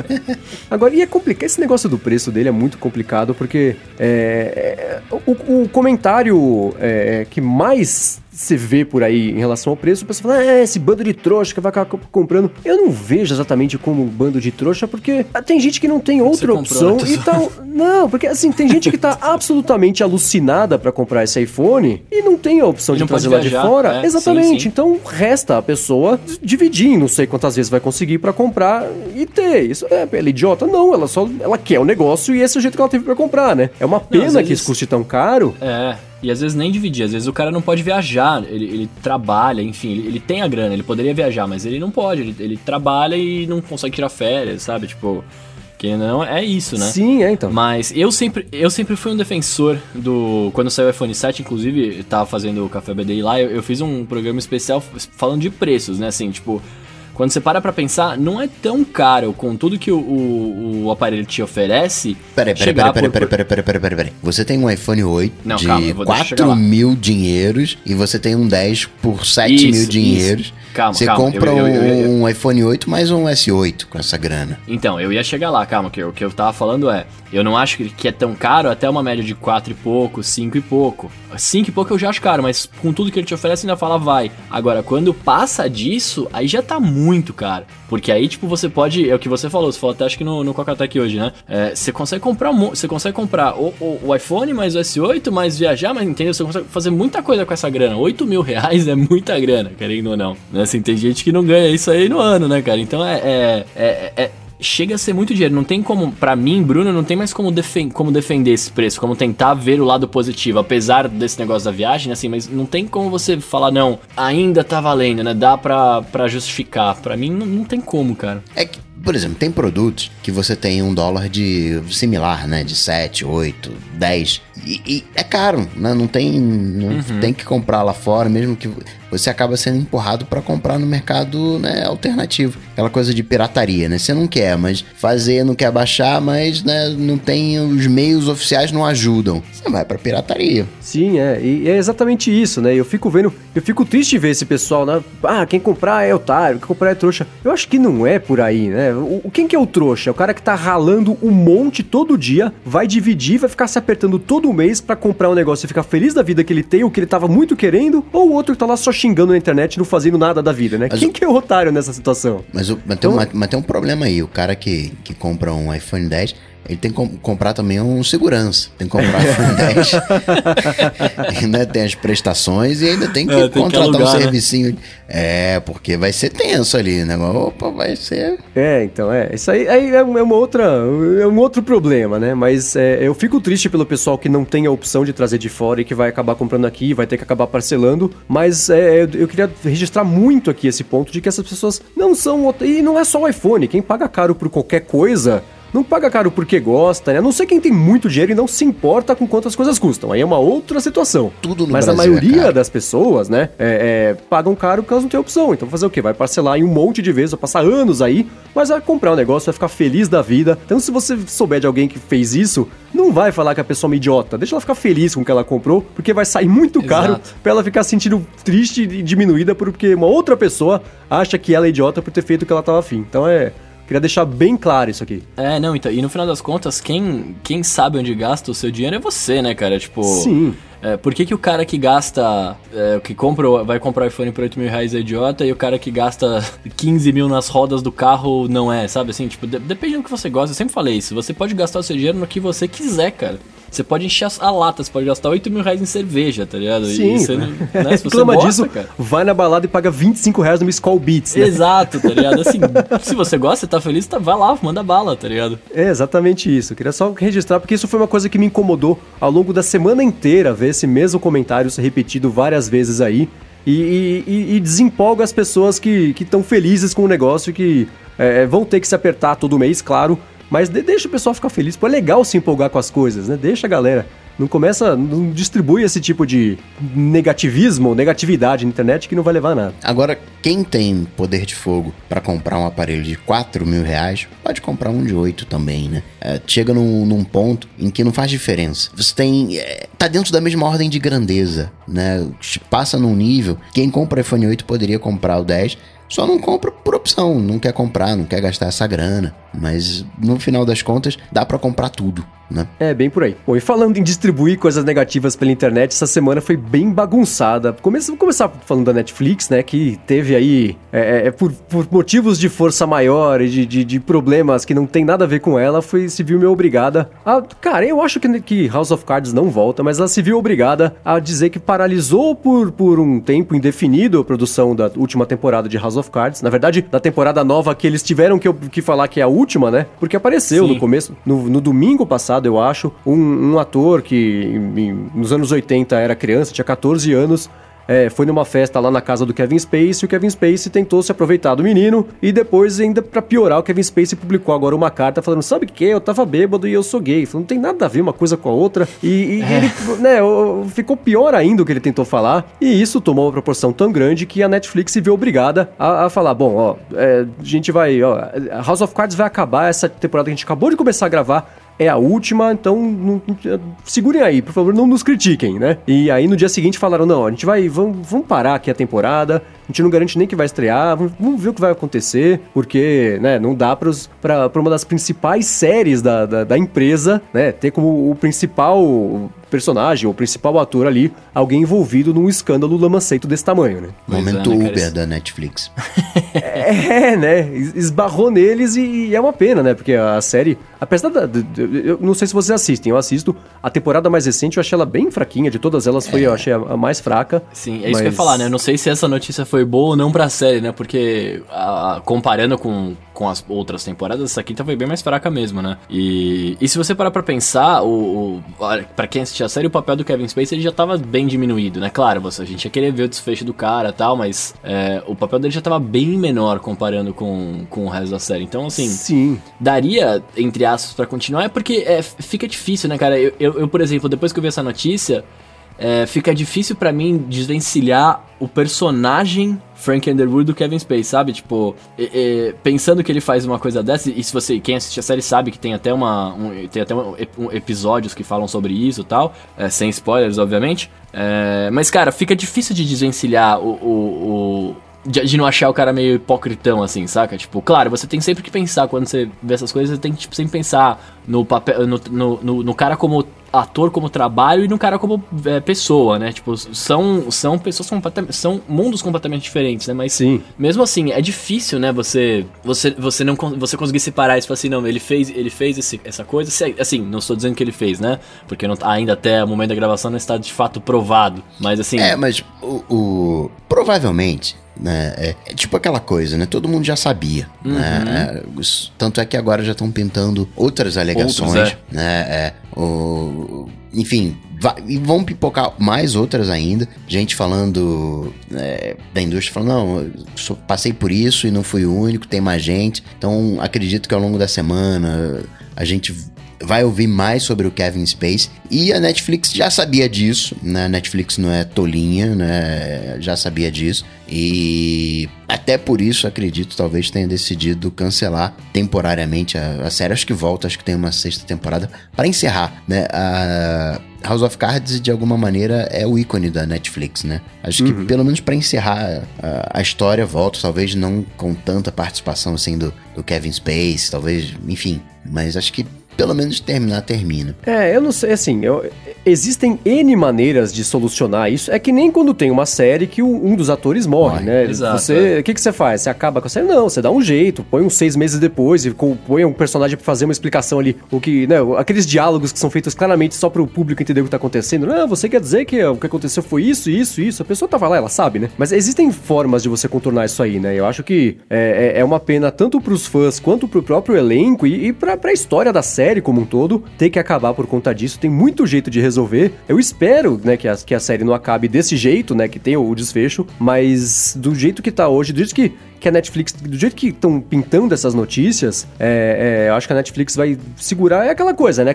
Agora, e é complicado, esse negócio do preço dele é muito complicado, porque é, é o, o, comentário é, que mais você vê por aí em relação ao preço, o pessoal fala, é, esse bando de trouxa que vai acabar comprando. Eu não vejo exatamente como um bando de trouxa, porque tem gente que não tem outra opção e tal. Não, porque assim, tem gente que tá absolutamente alucinada para comprar esse iPhone e não tem a opção de trazer lá de fora. É, exatamente. Sim, sim. Então resta a pessoa dividir, não sei quantas vezes vai conseguir para comprar e ter. Isso é, ela é idiota? Não, ela só ela quer o negócio e esse é o jeito que ela teve para comprar, né? É uma pena não, que isso custe tão caro. É. E às vezes nem dividir, às vezes o cara não pode viajar, ele, ele trabalha, enfim, ele, ele, tem a grana, ele poderia viajar, mas ele não pode, ele, ele trabalha e não consegue tirar férias, sabe? Tipo, que não é isso, né? Sim, é então. Mas eu sempre, eu sempre fui um defensor do. Quando saiu o iPhone 7, inclusive, tava fazendo o Café BDI lá, eu, eu fiz um programa especial falando de preços, né? Assim, tipo, quando você para pra pensar, não é tão caro com tudo que o, o, o aparelho te oferece. Peraí, peraí, peraí, peraí, peraí, peraí, peraí, peraí, peraí, peraí. Você tem um iPhone 8 não, de calma, 4 mil dinheiros e você tem um 10 por 7 isso, mil dinheiros. Isso. Calma, Você calma. compra eu, eu, eu, um iPhone 8 mais um S8 com essa grana. Então, eu ia chegar lá, calma, que o que eu tava falando é, eu não acho que é tão caro até uma média de 4 e pouco, 5 e pouco. 5 e pouco eu já acho caro, mas com tudo que ele te oferece ainda fala vai. Agora, quando passa disso, aí já tá muito caro. Porque aí, tipo, você pode, é o que você falou, você falou até acho que no, no Coca-Tech hoje, né? É, você consegue comprar você consegue comprar o, o, o, iPhone mais o S8, mais viajar, mas entendeu? Você consegue fazer muita coisa com essa grana. 8 mil reais é muita grana, querendo ou não. Né? Assim, tem gente que não ganha isso aí no ano, né, cara? Então é, é, é, é chega a ser muito dinheiro. Não tem como, para mim, Bruno, não tem mais como, defen como defender esse preço, como tentar ver o lado positivo, apesar desse negócio da viagem, assim, mas não tem como você falar, não, ainda tá valendo, né? Dá pra, pra justificar. Para mim, não, não tem como, cara. É que por exemplo, tem produtos que você tem um dólar de similar, né? De 7, 8, 10. E, e é caro, né? Não tem. Não uhum. Tem que comprar lá fora, mesmo que você acaba sendo empurrado para comprar no mercado né, alternativo. Aquela coisa de pirataria, né? Você não quer, mas fazer, não quer baixar, mas né, não tem. Os meios oficiais não ajudam. Você vai pra pirataria. Sim, é. E é exatamente isso, né? Eu fico vendo. Eu fico triste de ver esse pessoal, né? Ah, quem comprar é otário, quem comprar é trouxa. Eu acho que não é por aí, né? O, quem que é o trouxa? É o cara que tá ralando um monte todo dia, vai dividir, vai ficar se apertando todo mês para comprar um negócio e ficar feliz da vida que ele tem, o que ele tava muito querendo, ou o outro que tá lá só xingando na internet não fazendo nada da vida, né? Mas Quem o... que é o otário nessa situação? Mas, o, mas, tem um, então- mas, tem um problema aí. O cara que, que compra um iPhone 10 ele tem que comprar também um segurança. Tem que comprar um 10. ainda tem as prestações e ainda tem que é, tem contratar que alugar, um né? servicinho. Né? É, porque vai ser tenso ali, né? Opa, vai ser. É, então, é. Isso aí, aí é uma outra. É um outro problema, né? Mas é, eu fico triste pelo pessoal que não tem a opção de trazer de fora e que vai acabar comprando aqui, vai ter que acabar parcelando. Mas é, eu queria registrar muito aqui esse ponto de que essas pessoas não são. E não é só o iPhone. Quem paga caro por qualquer coisa não paga caro porque gosta, né? A não ser quem tem muito dinheiro e não se importa com quantas coisas custam. Aí é uma outra situação. Tudo no Mas Brasil a maioria é das pessoas, né, é, é, pagam caro porque elas não têm opção. Então fazer o quê? Vai parcelar em um monte de vezes, vai passar anos aí, mas vai comprar um negócio, vai ficar feliz da vida. Então se você souber de alguém que fez isso, não vai falar que a pessoa é uma idiota. Deixa ela ficar feliz com o que ela comprou, porque vai sair muito caro Exato. pra ela ficar sentindo triste e diminuída porque uma outra pessoa acha que ela é idiota por ter feito o que ela tava afim. Então é Queria deixar bem claro isso aqui. É, não, então, e no final das contas, quem, quem sabe onde gasta o seu dinheiro é você, né, cara? Tipo. Sim. É, por que, que o cara que gasta, é, que compra, vai comprar o iPhone por 8 mil reais é idiota e o cara que gasta 15 mil nas rodas do carro não é, sabe assim? Tipo, de, depende do que você gosta. Eu sempre falei isso. Você pode gastar o seu dinheiro no que você quiser, cara. Você pode encher a lata, você pode gastar 8 mil reais em cerveja, tá ligado? Sim. E você, não- né, se você gosta, disso, cara. vai na balada e paga 25 reais no Skull Beats, né? Exato, tá ligado? Assim, se você gosta, você tá feliz, tá, vai lá, manda bala, tá ligado? É exatamente isso. Eu queria só registrar, porque isso foi uma coisa que me incomodou ao longo da semana inteira, ver esse mesmo comentário ser repetido várias vezes aí. E, e- e- desempolga as pessoas que estão felizes com o negócio que é, vão ter que se apertar todo mês, claro. Mas de- deixa o pessoal ficar feliz. Pô, é legal se empolgar com as coisas, né? Deixa a galera. Não começa, não distribui esse tipo de negativismo negatividade na internet que não vai levar a nada. Agora, quem tem poder de fogo pra comprar um aparelho de 4 mil reais, pode comprar um de 8 também, né? É, chega num, num ponto em que não faz diferença. Você tem. é, tá dentro da mesma ordem de grandeza, né? Passa num nível. Quem compra o iPhone 8 poderia comprar o 10. Só não compra por opção, não quer comprar, não quer gastar essa grana. Mas no final das contas, dá pra comprar tudo, né? É, bem por aí. Bom, e falando em distribuir coisas negativas pela internet, essa semana foi bem bagunçada. Começa, vamos começar falando da Netflix, né? Que teve aí, é, é, por, por motivos de força maior e de, de, de problemas que não tem nada a ver com ela, foi, se viu meio obrigada a. Cara, eu acho que, que House of Cards não volta, mas ela se viu obrigada a dizer que paralisou por, por um tempo indefinido a produção da última temporada de House of Cards. Na verdade, da temporada nova que eles tiveram que, que falar que é a última, né? Porque apareceu Sim. no começo, no, no domingo passado, eu acho, um, um ator que em- nos anos 80 era criança, tinha 14 anos. é, foi numa festa lá na casa do Kevin Spacey e o Kevin Spacey tentou se aproveitar do menino e depois, ainda pra piorar, o Kevin Spacey publicou agora uma carta falando: Sabe o que? Eu tava bêbado e eu sou gay. Falou, não tem nada a ver uma coisa com a outra. E, e ele, né, ficou pior ainda o que ele tentou falar. E isso tomou uma proporção tão grande que a Netflix se viu obrigada a, a falar: Bom, ó, é, a gente vai, ó, House of Cards vai acabar essa temporada que a gente acabou de começar a gravar é a última, então não- não- segurem aí, por favor, não nos critiquem, né? E aí no dia seguinte falaram, não, a gente vai, vamos, vamos parar aqui a temporada, gente não garante nem que vai estrear, vamos, vamos ver o que vai acontecer, porque, né, não dá pros, pra, pra uma das principais séries da, da, da empresa, né, ter como o principal personagem, o principal ator ali, alguém envolvido num escândalo lamaceito desse tamanho, né? Pois é, Momento né, Uber da Netflix. É, né? Es- Esbarrou neles e, e é uma pena, né? Porque a série, apesar da. Eu não sei se vocês assistem, eu assisto. A temporada mais recente eu achei ela bem fraquinha, de todas elas foi, eu achei a, a mais fraca. Sim, é isso que eu ia Mas- falar, né? Eu não sei se essa notícia foi boa ou não pra série, né? Porque a- comparando com, com as outras temporadas, essa quinta foi bem mais fraca mesmo, né? E, e se você parar pra pensar, o, o, pra quem assistia a série, o papel do Kevin Spacey ele já tava bem diminuído, né? Claro, você, a gente ia querer ver o desfecho do cara e tal, mas é, o papel dele já tava bem menor comparando com, com o resto da série. Então, assim, Sim. daria, entre aspas, pra continuar, é porque é, fica difícil, né, cara? Eu, eu, eu, por exemplo, depois que eu vi essa notícia, é, fica difícil pra mim desvencilhar o personagem Frank Underwood do Kevin Spacey, sabe? Tipo, é, é, pensando que ele faz uma coisa dessa, e se você, quem assiste a série sabe que tem até uma, um, tem até um, um- episódios que falam sobre isso e tal, é, sem spoilers, obviamente. É, mas, cara, fica difícil de desvencilhar o- o- o de, de não achar o cara meio hipocritão, assim, saca? Tipo, claro, você tem sempre que pensar quando você vê essas coisas, você tem que tipo, sempre pensar no papel, no, no, no- no cara como ator, como trabalho e no cara como é, pessoa, né? Tipo, são, são pessoas completamente, são mundos completamente diferentes, né? Mas Sim. mesmo assim, é difícil, né? Você, você, você não você conseguir separar isso e falar assim, não, ele fez, ele fez esse- essa coisa. se- Assim, não estou dizendo que ele fez, né? Porque não, ainda até o momento da gravação não está de fato provado. Mas assim. É, mas o, o- provavelmente, né, é, é tipo aquela coisa, né? Todo mundo já sabia, Uhum. né? é, os- tanto é que agora já estão pintando outras alegações, Outros, né? É, o, enfim, e vão pipocar mais outras ainda. Gente falando é, da indústria falando, não, só passei por isso e não fui o único, tem mais gente. Então acredito que ao longo da semana a gente vai ouvir mais sobre o Kevin Space. E a Netflix já sabia disso, né? A Netflix não é tolinha, né? Já sabia disso. E até por isso, acredito, talvez tenha decidido cancelar temporariamente a, a série. Acho que volta, acho que tem uma sexta temporada para encerrar, né? A House of Cards, de alguma maneira, é o ícone da Netflix, né? Acho que pelo menos para encerrar a, a história, volta, talvez não com tanta participação assim do, do Kevin Space, talvez, enfim. Mas acho que pelo menos terminar, termina. É, eu não sei, assim, eu, existem N maneiras de solucionar isso. É que nem quando tem uma série que um dos atores morre, Morre, né? exato, você, o que, que você faz? Você acaba com a série? Não, você dá um jeito, põe uns seis meses depois e põe um personagem pra fazer uma explicação ali. O que, né? Aqueles diálogos que são feitos claramente só pro público entender o que tá acontecendo. Não, você quer dizer que o que aconteceu foi isso, isso, isso. A pessoa tava lá, ela sabe, né? Mas existem formas de você contornar isso aí, né? Eu acho que é, é- é uma pena tanto pros fãs quanto pro próprio elenco e, e pra, pra história da série como um todo ter que acabar por conta disso. Tem muito jeito de resolver. Eu espero, né, que a, que a série não acabe desse jeito, né? Que tenha o desfecho, mas do jeito que tá hoje, do que que a Netflix, do jeito que estão pintando essas notícias, é, é, eu acho que a Netflix vai segurar. É aquela coisa, né?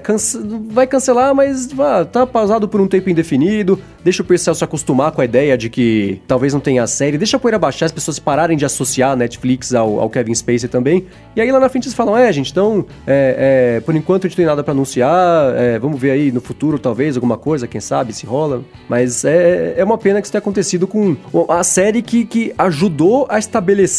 Vai cancelar, mas ah, tá pausado por um tempo indefinido. Deixa o pessoal se acostumar com a ideia de que talvez não tenha a série. Deixa a poeira baixar, as pessoas pararem de associar a Netflix ao, ao Kevin Spacey também. E aí lá na frente eles falam: é, gente, então, é, é, por enquanto a gente não tem nada pra anunciar. é, vamos ver aí no futuro, talvez, alguma coisa, quem sabe, se rola. Mas é, é uma pena que isso tenha acontecido com a série que, que ajudou a estabelecer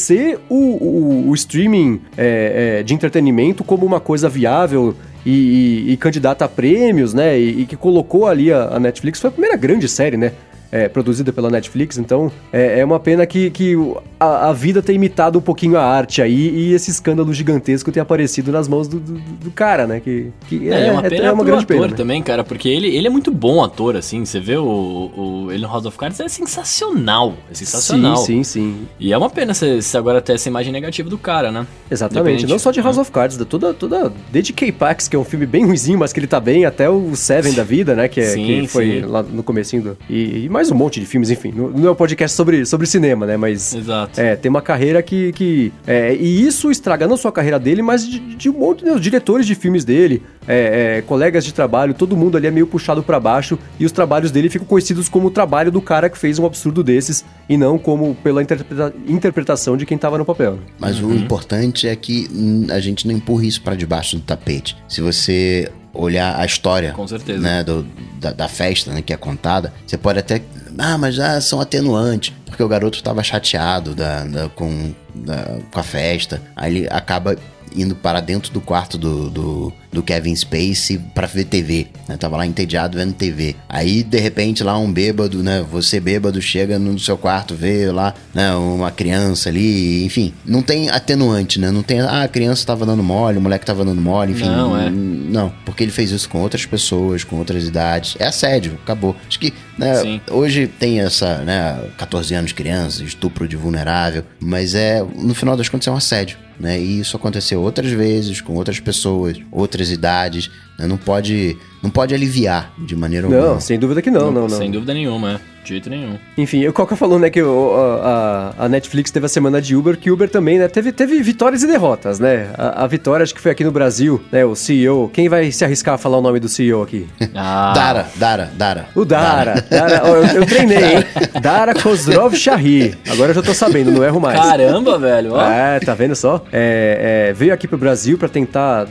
o, o, o streaming é, é, de entretenimento como uma coisa viável e, e- e candidata a prêmios, né? E, e que colocou ali a, a Netflix. Foi a primeira grande série, né? É, produzida pela Netflix, então é, é uma pena que, que a, a vida tenha imitado um pouquinho a arte aí e esse escândalo gigantesco tenha aparecido nas mãos do, do, do cara, né? Que, que É, é uma pena é uma grande ator pena. né? também, cara, porque ele, ele é muito bom ator, assim. Você vê o, o ele no House of Cards, é sensacional. É sensacional. Sim, sim, sim. E é uma pena se, se agora ter essa imagem negativa do cara, né? Exatamente, não só de House né? of Cards, da toda, toda, desde K-Pax, que é um filme bem ruizinho, mas que ele tá bem, até o Seven da vida, né, que, é, Sim, que foi sim. lá no comecinho do... E, e mais um monte de filmes, enfim, não, não é um podcast sobre, sobre cinema, né, mas... Exato. É, tem uma carreira que... que é, e isso estraga não só a carreira dele, mas de, de um monte de diretores de filmes dele, é, é, colegas de trabalho, todo mundo ali é meio puxado pra baixo, e os trabalhos dele ficam conhecidos como o trabalho do cara que fez um absurdo desses, e não como pela interpreta- interpretação de quem tava no papel. né? Mas o importante é que a gente não empurra isso pra debaixo do tapete. Se você olhar a história Com certeza. né, do- da, da festa né, que é contada, você pode até. Ah, mas ah, são atenuantes. Porque o garoto estava chateado da, da- com, da- com a festa. Aí ele acaba indo para dentro do quarto do, do, do Kevin Spacey pra ver TV. Né? Tava lá entediado vendo TV. Aí, de repente, lá um bêbado, né? Você bêbado chega no seu quarto, vê lá, né? Uma criança ali, enfim. Não tem atenuante, né? Não tem, ah, a criança tava dando mole, o moleque tava dando mole, enfim. Não, é. Não, porque ele fez isso com outras pessoas, com outras idades. É assédio, acabou. Acho que, né, hoje tem essa, né, 14 anos de criança, estupro de vulnerável, mas é, no final das contas, é um assédio, né? E isso aconteceu outras vezes, com outras pessoas, outras idades, né? Não pode, não pode aliviar de maneira Não, alguma. sem dúvida que não, não, não. Sem dúvida nenhuma, é. De jeito nenhum. Enfim, o Coca falou, né, que o- a, a- Netflix teve a semana de Uber, que Uber também, né, teve, teve vitórias e derrotas, né? A, a vitória, acho que foi aqui no Brasil, né, o CEO. Quem vai se arriscar a falar o nome do CEO aqui? Ah, Dara, Dara, Dara. O Dara. Dara ó, eu, eu treinei, hein? Dara Kozrov Shahi. Agora eu já tô sabendo, não erro mais. Caramba, velho. Ó. É, tá vendo só? É, é, veio aqui pro Brasil pra tentar.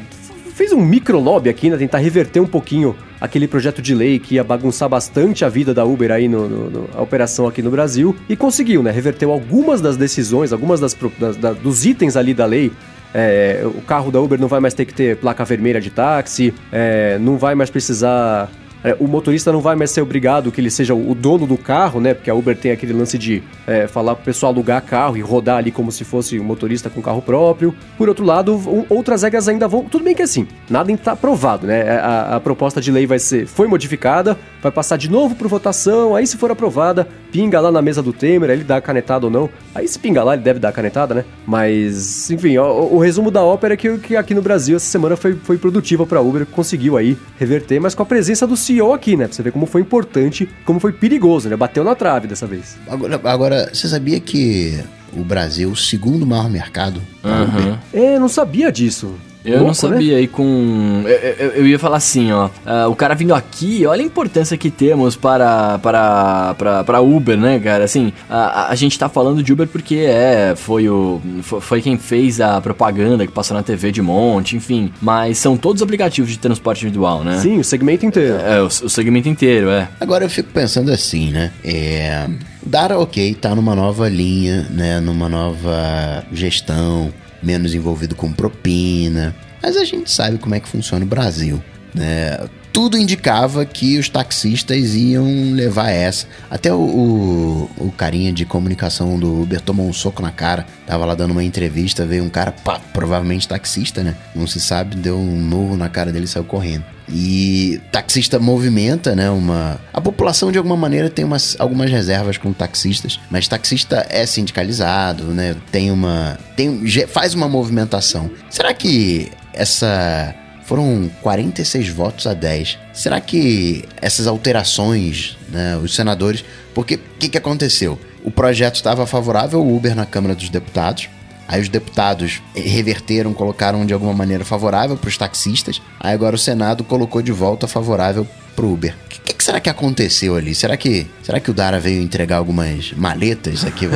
Fez um micro lobby aqui, né? Tentar reverter um pouquinho aquele projeto de lei que ia bagunçar bastante a vida da Uber aí no, no- no- a operação aqui no Brasil. E conseguiu, né? Reverteu algumas das decisões, algumas das, das- da- dos itens ali da lei. É, o carro da Uber não vai mais ter que ter placa vermelha de táxi, é, não vai mais precisar é, o motorista não vai mais ser obrigado que ele seja o dono do carro, né? Porque a Uber tem aquele lance de é, falar pro pessoal alugar carro e rodar ali como se fosse um motorista com carro próprio. Por outro lado, outras regras ainda vão. Tudo bem que assim, nada está aprovado, né? A, a proposta de lei vai ser. Foi modificada, vai passar de novo por votação. Aí, se for aprovada, pinga lá na mesa do Temer, aí ele dá a canetada ou não. Aí, se pinga lá, ele deve dar a canetada, né? Mas, enfim, o, o resumo da ópera é que, que aqui no Brasil essa semana foi, foi produtiva pra Uber, conseguiu aí reverter, mas com a presença do CEO aqui, né? Pra você ver como foi importante, como foi perigoso, né? Bateu na trave dessa vez. Agora, agora, você sabia que o Brasil, é o segundo maior mercado? Aham. É, não sabia disso. Eu não né? sabia, e com. Eu, eu- eu ia falar assim, ó. ah, o cara vindo aqui, olha a importância que temos para, para, para, para Uber, né, cara? Assim, a, a gente tá falando de Uber porque é, foi o. Foi, foi quem fez a propaganda que passou na TV de monte, enfim. Mas são todos aplicativos de transporte individual, né? Sim, o segmento inteiro. É, o, o segmento inteiro, é. Agora eu fico pensando assim, né? É, Dara, ok, tá numa nova linha, né? Numa nova gestão, menos envolvido com propina. Mas a gente sabe como é que funciona o Brasil, né? Tudo indicava que os taxistas iam levar essa. Até o, o, o, carinha de comunicação do Uber tomou um soco na cara. Tava lá dando uma entrevista, veio um cara, pá, provavelmente taxista, né? Não se sabe, deu um murro na cara dele e saiu correndo. E taxista movimenta, né? Uma. A população, de alguma maneira, tem umas, algumas reservas com taxistas, mas taxista é sindicalizado, né? Tem uma. Tem, faz uma movimentação. Será que essa foram 46 votos a 10. Será que essas alterações, né, os senadores. Porque o que, que aconteceu? O projeto estava favorável ao Uber na Câmara dos Deputados. Aí os deputados reverteram, colocaram de alguma maneira favorável para os taxistas. Aí agora o Senado colocou de volta favorável para o Uber. O que, que, será que aconteceu ali? Será que, será que o Dara veio entregar algumas maletas aqui?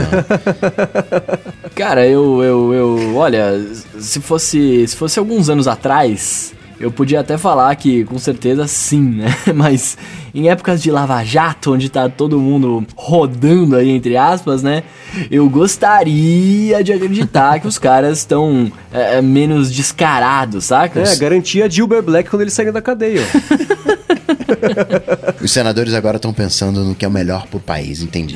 Cara, eu, eu, eu, olha, se fosse, se fosse alguns anos atrás, eu podia até falar que com certeza sim, né? Mas em épocas de Lava Jato, onde tá todo mundo rodando aí, entre aspas, né? Eu gostaria de acreditar que os caras estão é, é, menos descarados, saca? É, garantia de Uber Black quando eles saírem da cadeia. Os senadores agora estão pensando no que é o melhor pro país, entendi.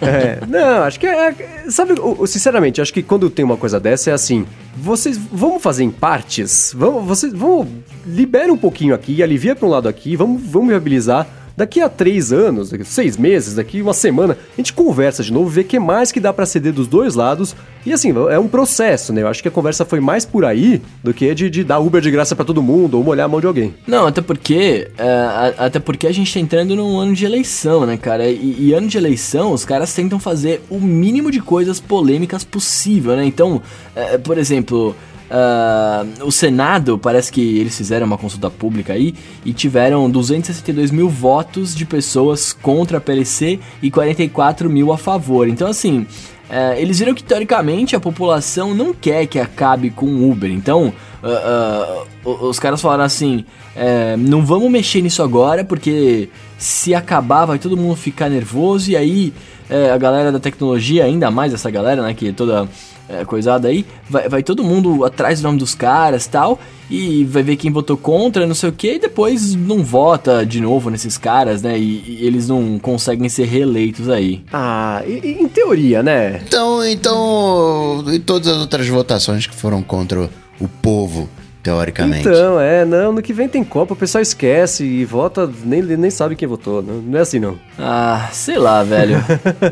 É, não, acho que é. é sabe, sinceramente, acho que quando tem uma coisa dessa é assim. Vocês vamos fazer em partes? Vamos, vocês vão. Libera um pouquinho aqui, alivia para um lado aqui, vamos, vamos viabilizar Daqui a três anos, daqui a seis meses, daqui uma semana, a gente conversa de novo, vê o que mais que dá para ceder dos dois lados. E assim, é um processo, né? Eu acho que a conversa foi mais por aí do que de, de dar Uber de graça para todo mundo ou molhar a mão de alguém. Não, até porque. É, até porque a gente tá entrando num ano de eleição, né, cara? E, e, ano de eleição, os caras tentam fazer o mínimo de coisas polêmicas possível, né? Então, é, por exemplo. Uh, o Senado, parece que eles fizeram uma consulta pública aí e tiveram 262 mil votos de pessoas contra a PLC e 44 mil a favor. Então, assim, uh, eles viram que teoricamente a população não quer que acabe com o Uber. Então, uh, os caras falaram assim: é, não vamos mexer nisso agora, porque se acabar vai todo mundo ficar nervoso e aí é, a galera da tecnologia, ainda mais essa galera, né, que é toda é, coisada aí, vai, vai todo mundo atrás do nome dos caras tal, e vai ver quem votou contra, não sei o que, e depois não vota de novo nesses caras, né? E, e eles não conseguem ser reeleitos aí. Ah, e, em teoria, né? Então, então, e todas as outras votações que foram contra o povo teoricamente. Então, é, não, no que vem tem Copa, o pessoal esquece e vota, nem, nem sabe quem votou, não, não é assim não. Ah, sei lá, velho.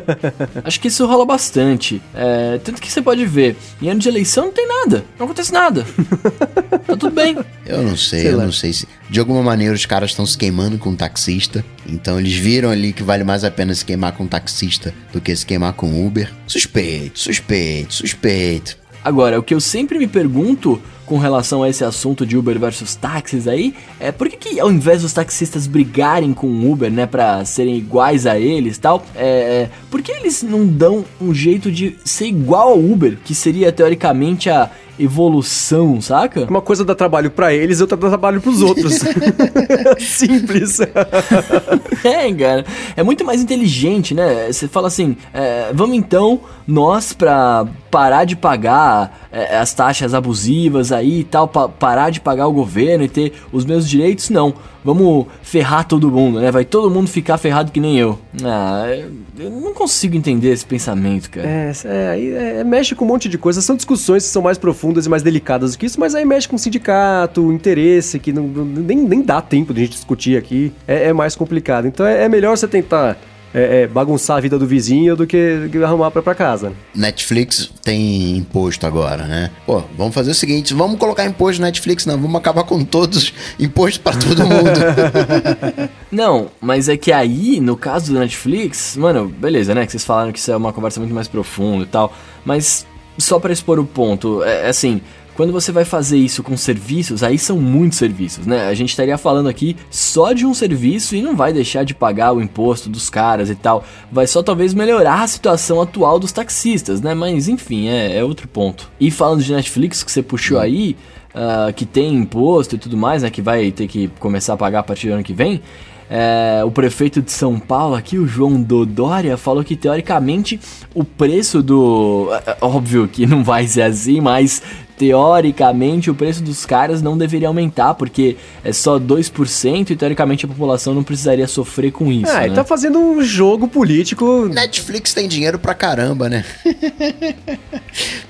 Acho que isso rola bastante. É, tanto que você pode ver, em ano de eleição não tem nada, não acontece nada. tá tudo bem. Eu não sei, sei eu lá. não sei se. De alguma maneira os caras estão se queimando com um taxista, então eles viram ali que vale mais a pena se queimar com um taxista do que se queimar com Uber. Suspeito, suspeito, suspeito. Agora, o que eu sempre me pergunto com relação a esse assunto de Uber versus táxis aí, é por que, que ao invés dos taxistas brigarem com o Uber, né, pra serem iguais a eles tal, é, é, por que eles não dão um jeito de ser igual ao Uber, que seria teoricamente a evolução, saca? Uma coisa dá trabalho para eles, outra dá trabalho pros outros. Simples. é, cara. É muito mais inteligente, né? Você fala assim, é, vamos então, nós pra parar de pagar é, as taxas abusivas aí e tal, pa parar de pagar o governo e ter os meus direitos, não. Vamos ferrar todo mundo, né? Vai todo mundo ficar ferrado que nem eu. Ah, eu não consigo entender esse pensamento, cara. É, é aí é, mexe com um monte de coisas. São discussões que são mais profundas e mais delicadas do que isso, mas aí mexe com sindicato, interesse, que não, nem, nem dá tempo de a gente discutir aqui. É, é mais complicado. Então é, é melhor você tentar é, é, bagunçar a vida do vizinho do que, que arrumar pra casa. Netflix tem imposto agora, né? Pô, vamos fazer o seguinte: vamos colocar imposto no Netflix, não, vamos acabar com todos, imposto para todo mundo. não, mas é que aí, no caso do Netflix, mano, beleza, né? Que vocês falaram que isso é uma conversa muito mais profunda e tal, mas só para expor o ponto, é, é assim, quando você vai fazer isso com serviços, aí são muitos serviços, né? A gente estaria falando aqui só de um serviço e não vai deixar de pagar o imposto dos caras e tal. Vai só talvez melhorar a situação atual dos taxistas, né? Mas enfim, é, é outro ponto. E falando de Netflix que você puxou hum. aí, uh, que tem imposto e tudo mais, né? Que vai ter que começar a pagar a partir do ano que vem. É, o prefeito de São Paulo aqui, o João Dodória, falou que teoricamente o preço do. É, é, óbvio que não vai ser assim, mas teoricamente o preço dos caras não deveria aumentar, porque é só 2% e teoricamente a população não precisaria sofrer com isso. Ah, né? ele tá fazendo um jogo político. Netflix tem dinheiro pra caramba, né?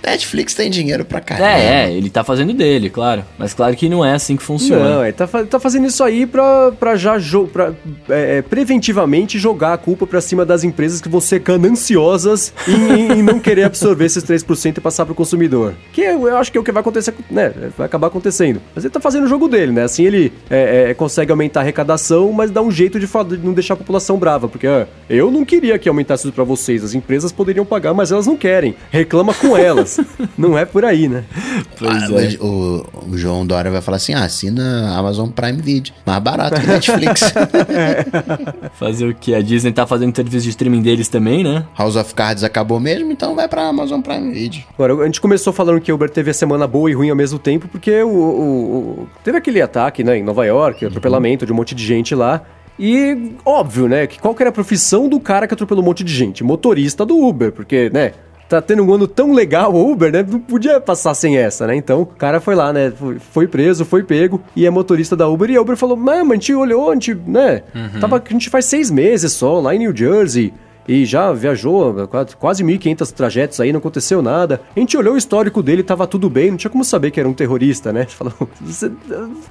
Netflix tem dinheiro pra caramba. É, é, ele tá fazendo dele, claro. Mas claro que não é assim que funciona. Não, ele tá, tá fazendo isso aí pra, pra já jo pra, é, é, preventivamente jogar a culpa pra cima das empresas que vão ser gananciosas em, em- em não querer absorver esses 3% e passar pro consumidor. Que eu, eu acho que é o que vai acontecer, né? Vai acabar acontecendo. Mas ele tá fazendo o jogo dele, né? Assim ele é, é, consegue aumentar a arrecadação, mas dá um jeito de, não deixar a população brava. Porque ah, eu não queria que aumentasse isso pra vocês. As empresas poderiam pagar, mas elas não querem. Reclama com elas. não é por aí, né? Pois Ah, é. o, o João Dória vai falar assim: ah, assina Amazon Prime Video. Mais barato que Netflix. Fazer o que? A Disney tá fazendo serviço de streaming deles também, né? House of Cards acabou mesmo, então vai pra Amazon Prime Video. Agora, a gente começou falando que o Uber teve a semana boa e ruim ao mesmo tempo, porque o, o- o- teve aquele ataque né, em Nova York, atropelamento de um monte de gente lá. E óbvio, né? Que qual que era a profissão do cara que atropelou um monte de gente? Motorista do Uber, porque, né? Tá tendo um ano tão legal o Uber, né? Não podia passar sem essa, né? Então, o cara foi lá, né? Foi, preso, foi pego e é motorista da Uber. E a Uber falou: Mano, a gente olhou, a gente, né? Tava, a gente faz seis meses só lá em New Jersey e já viajou quase- quase 1.500 trajetos aí, não aconteceu nada. A gente olhou o histórico dele, tava tudo bem, não tinha como saber que era um terrorista, né? Falou, "Você-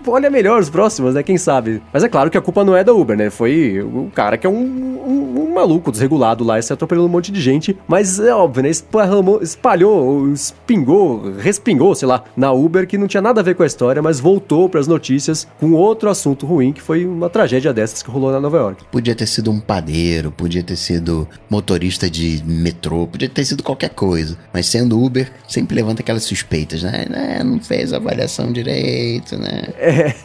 olha melhor os próximos, né? Quem sabe? Mas é claro que a culpa não é da Uber, né? Foi o cara que é um, um- um maluco desregulado lá, se atropelando um monte de gente. Mas é óbvio, né? Esparramou, espalhou, espingou, respingou, sei lá, na Uber, que não tinha nada a ver com a história, mas voltou pras notícias com outro assunto ruim, que foi uma tragédia dessas que rolou na Nova York. Podia ter sido um padeiro, podia ter sido motorista de metrô, podia ter sido qualquer coisa. Mas sendo Uber, sempre levanta aquelas suspeitas, né? né? Não fez a avaliação direito, né?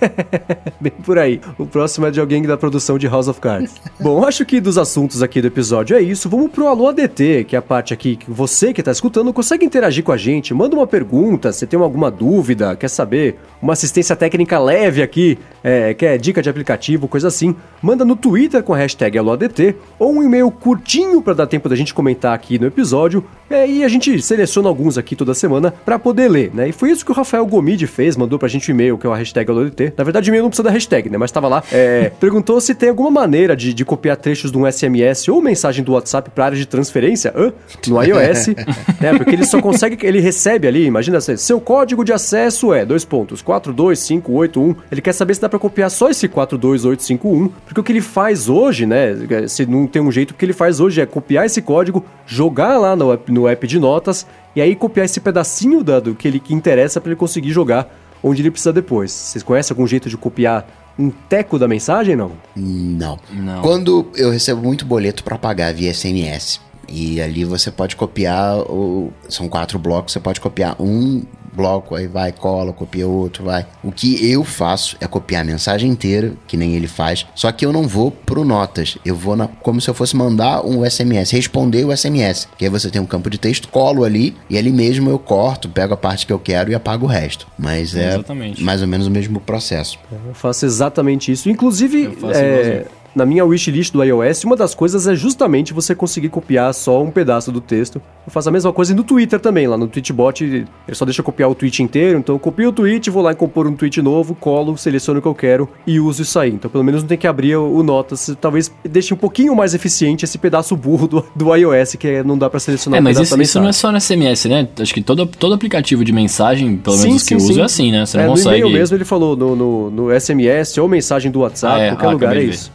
Bem por aí. O próximo é de alguém da produção de House of Cards. Bom, acho que dos assuntos aqui do episódio é isso. Vamos pro Alô ADT, que é a parte aqui que você que tá escutando consegue interagir com a gente. Manda uma pergunta, se tem alguma dúvida, quer saber, uma assistência técnica leve aqui, é, quer dica de aplicativo, coisa assim. Manda no Twitter com a hashtag AlôADT ou um e-mail curtinho para dar tempo da gente comentar aqui no episódio. É, e a gente seleciona alguns aqui toda semana para poder ler, né? E foi isso que o Rafael Gomide fez, mandou pra gente um e-mail, que é o hashtag AlôADT. Na verdade, o e-mail não precisa da hashtag, né? Mas tava lá. É, perguntou se tem alguma maneira de, de copiar trechos de um SMS ou mensagem do WhatsApp pra área de transferência hã? no iOS, né? Porque ele só consegue, ele recebe ali, imagina, assim, seu código de acesso é, dois pontos, 42581. Ele quer saber se dá pra copiar só esse 42851, porque o que ele faz hoje, né? Se não tem um jeito, que ele faz hoje é copiar esse código, jogar lá no app, no app de notas, e aí copiar esse pedacinho da, do que ele que interessa pra ele conseguir jogar onde ele precisa depois. Vocês conhecem algum jeito de copiar um teco da mensagem, não? Não. Não. Quando eu recebo muito boleto pra pagar via SMS, e ali você pode copiar, o, são quatro blocos, você pode copiar um bloco, aí vai, cola, copia outro, vai. O que eu faço é copiar a mensagem inteira, que nem ele faz, só que eu não vou pro notas, eu vou na, como se eu fosse mandar um SMS, responder o SMS, que aí você tem um campo de texto, colo ali, e ali mesmo eu corto, pego a parte que eu quero e apago o resto. Mas é Exatamente. mais ou menos o mesmo processo. Eu faço exatamente isso. Inclusive, Eu faço é. Na minha wishlist do iOS, uma das coisas é justamente você conseguir copiar só um pedaço do texto. Eu faço a mesma coisa no Twitter também, lá no Tweetbot, ele só deixa eu copiar o tweet inteiro, então eu copio o tweet, vou lá e compor um tweet novo, colo, seleciono o que eu quero e uso isso aí. Então pelo menos não tem que abrir o, Notas, talvez deixe um pouquinho mais eficiente esse pedaço burro do, do iOS, que é- não dá pra selecionar É, mas isso, isso não é só no SMS, né? Acho que todo, todo aplicativo de mensagem, pelo menos Sim, os que eu sim, uso, é assim, né? Você não é, consegue. No e-mail mesmo ele falou no, no, no SMS ou mensagem do WhatsApp, Ah, é, qualquer ah, lugar é de ver, isso.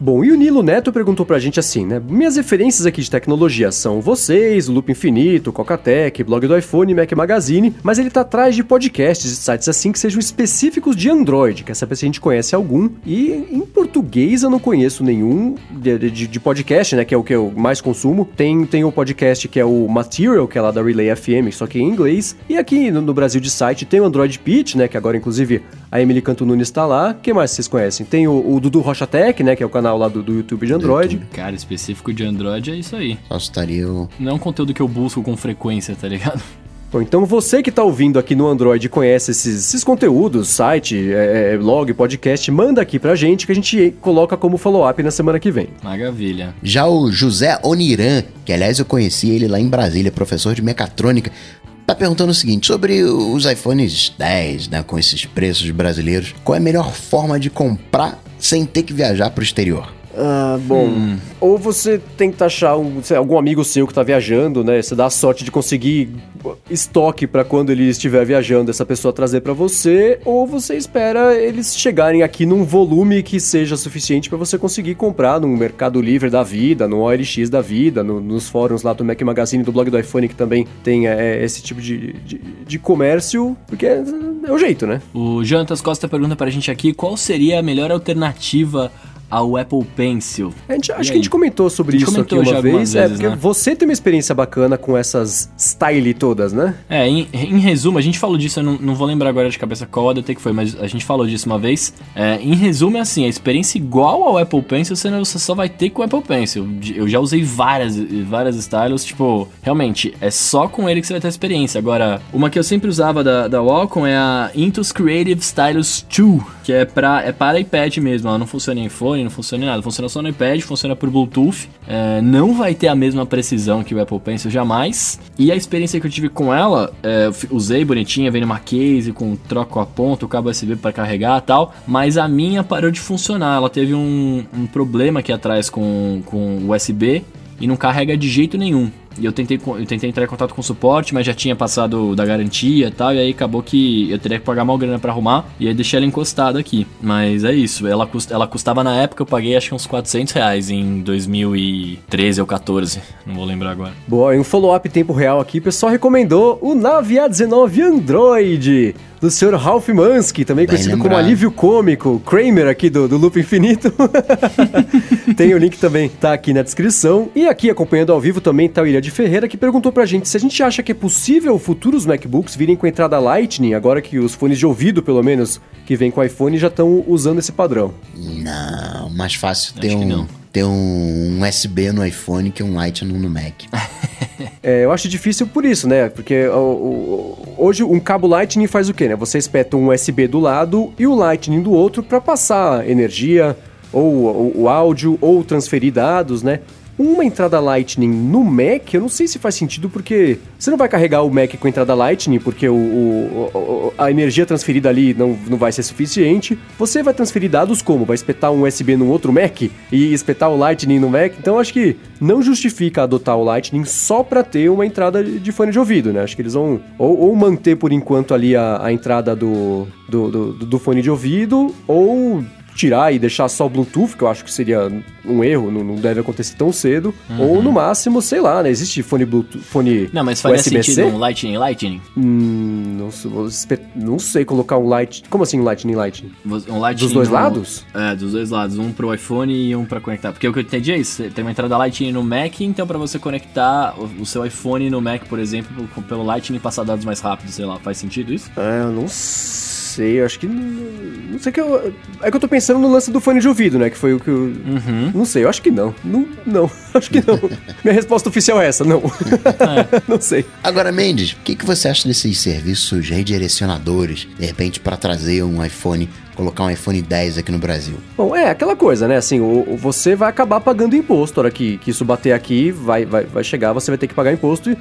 Bom, e o Nilo Neto perguntou pra gente assim, né? Minhas referências aqui de tecnologia são vocês, o Loop Infinito, Coca-Tech, blog do iPhone, Mac Magazine, mas ele tá atrás de podcasts e sites assim que sejam específicos de Android. Quer saber se a gente conhece algum? E em português eu não conheço nenhum de, de- de podcast, né? Que é o que eu mais consumo. Tem, tem o podcast que é o Material, que é lá da Relay FM, só que em inglês. E aqui no, no Brasil de site tem o Android Pitch, né? Que agora, inclusive, a Emily Canto Nunes tá lá. que mais vocês conhecem? Tem o, o Dudu Rocha Tech, né? Que é o canal lá do, do YouTube de Android. Cara, específico de Android é isso aí. Só estaria o Não é um conteúdo que eu busco com frequência, tá ligado? Bom, então você que tá ouvindo aqui no Android e conhece esses, esses conteúdos, site, é, é, blog, podcast, manda aqui pra gente que a gente coloca como follow-up na semana que vem. Maravilha. Já o José Oniran, que aliás eu conheci ele lá em Brasília, professor de mecatrônica, tá perguntando o seguinte, sobre os iPhones 10, né, com esses preços brasileiros, qual é a melhor forma de comprar sem ter que viajar para o exterior? Ah, bom. Hum. Ou você tenta achar um, algum amigo seu que tá viajando, né? Você dá a sorte de conseguir estoque para quando ele estiver viajando, essa pessoa trazer para você, ou você espera eles chegarem aqui num volume que seja suficiente para você conseguir comprar no Mercado Livre da vida, no OLX da vida, no, nos fóruns lá do Mac Magazine, do blog do iPhone, que também tem é, esse tipo de, de, de comércio, porque é, é o jeito, né? O Jantas Costa pergunta pra gente aqui qual seria a melhor alternativa ao Apple Pencil. A gente, acho que a gente comentou sobre isso aqui uma vez. É, porque né? você tem uma experiência bacana com essas style todas, né? É, em, em resumo, a gente falou disso, eu não, não, vou lembrar agora de cabeça qual ADT que foi, mas a gente falou disso uma vez. É, em resumo, é assim, a experiência igual ao Apple Pencil você, não, você só vai ter com o Apple Pencil. Eu já usei várias, várias styles, tipo, realmente, é só com ele que você vai ter a experiência. Agora, uma que eu sempre usava da, da Wacom é a Intuos Creative Stylus 2, que é, pra, é para iPad mesmo, ela não funciona em iPhone, não funciona em nada. Funciona só no iPad, funciona por Bluetooth. É, não vai ter a mesma precisão que o Apple Pencil jamais. E a experiência que eu tive com ela, é, usei bonitinha, vem numa case com troco a ponta, o cabo USB para carregar e tal. Mas a minha parou de funcionar. Ela teve um, um problema aqui atrás com, com USB e não carrega de jeito nenhum. E eu tentei, eu tentei entrar em contato com o suporte, mas já tinha passado da garantia e tal, e aí acabou que eu teria que pagar mal grana para arrumar, e aí deixei ela encostada aqui. Mas é isso, ela, cust, ela custava na época, eu paguei acho que uns 400 reais em 2013 ou 14, não vou lembrar agora. Boa, em um follow-up tempo real aqui, o pessoal recomendou o Navi A19 Android do Sr. Ralph Mansky, também Bem conhecido lembrado. como alívio cômico, Kramer aqui do, do Loop Infinito. Tem o link também, tá aqui na descrição. E aqui acompanhando ao vivo também tá o Ilha de Ferreira, que perguntou pra gente se a gente acha que é possível futuros MacBooks virem com entrada Lightning, agora que os fones de ouvido, pelo menos, que vem com iPhone, já estão usando esse padrão. Não, mais fácil ter um, ter um USB no iPhone que um Lightning no Mac. é, eu acho difícil por isso, né? Porque o, o, hoje um cabo Lightning faz o quê, né? Você espeta um USB do lado e o Lightning do outro para passar energia, ou o, o áudio, ou transferir dados, né? Uma entrada Lightning no Mac, eu não sei se faz sentido porque você não vai carregar o Mac com entrada Lightning porque o, o, a energia transferida ali não, não vai ser suficiente. Você vai transferir dados como? Vai espetar um USB num outro Mac e espetar o Lightning no Mac? Então acho que não justifica adotar o Lightning só para ter uma entrada de fone de ouvido, né? Acho que eles vão ou, ou manter por enquanto ali a, a entrada do, do, do, do fone de ouvido ou tirar e deixar só Bluetooth, que eu acho que seria um erro, não, não deve acontecer tão cedo. Uhum. Ou no máximo, sei lá, né? Existe fone Bluetooth, fone Não, mas faz sentido um Lightning Lightning? Hum, não, não sei colocar um Lightning. Como assim um Lightning Lightning? Um Lightning dos dois no, lados? É, dos dois lados, um pro iPhone e um para conectar. Porque o que eu entendi é isso, tem uma entrada Lightning no Mac, então para você conectar o, o, seu iPhone no Mac, por exemplo, pelo Lightning passar dados mais rápido, sei lá, faz sentido isso? É, eu não sei sei, eu acho que. Não sei que eu. É que eu tô pensando no lance do fone de ouvido, né? Que foi o que eu. Uhum. Não sei, eu acho que não. Não, não acho que não. Minha resposta oficial é essa, não. É. não sei. Agora, Mendes, o que, que você acha desses serviços redirecionadores, de repente, para trazer um iPhone colocar um iPhone 10 aqui no Brasil? Bom, é aquela coisa, né? Assim, o, o, você vai acabar pagando imposto. A hora que, que isso bater aqui, vai, vai, vai chegar, você vai ter que pagar imposto. E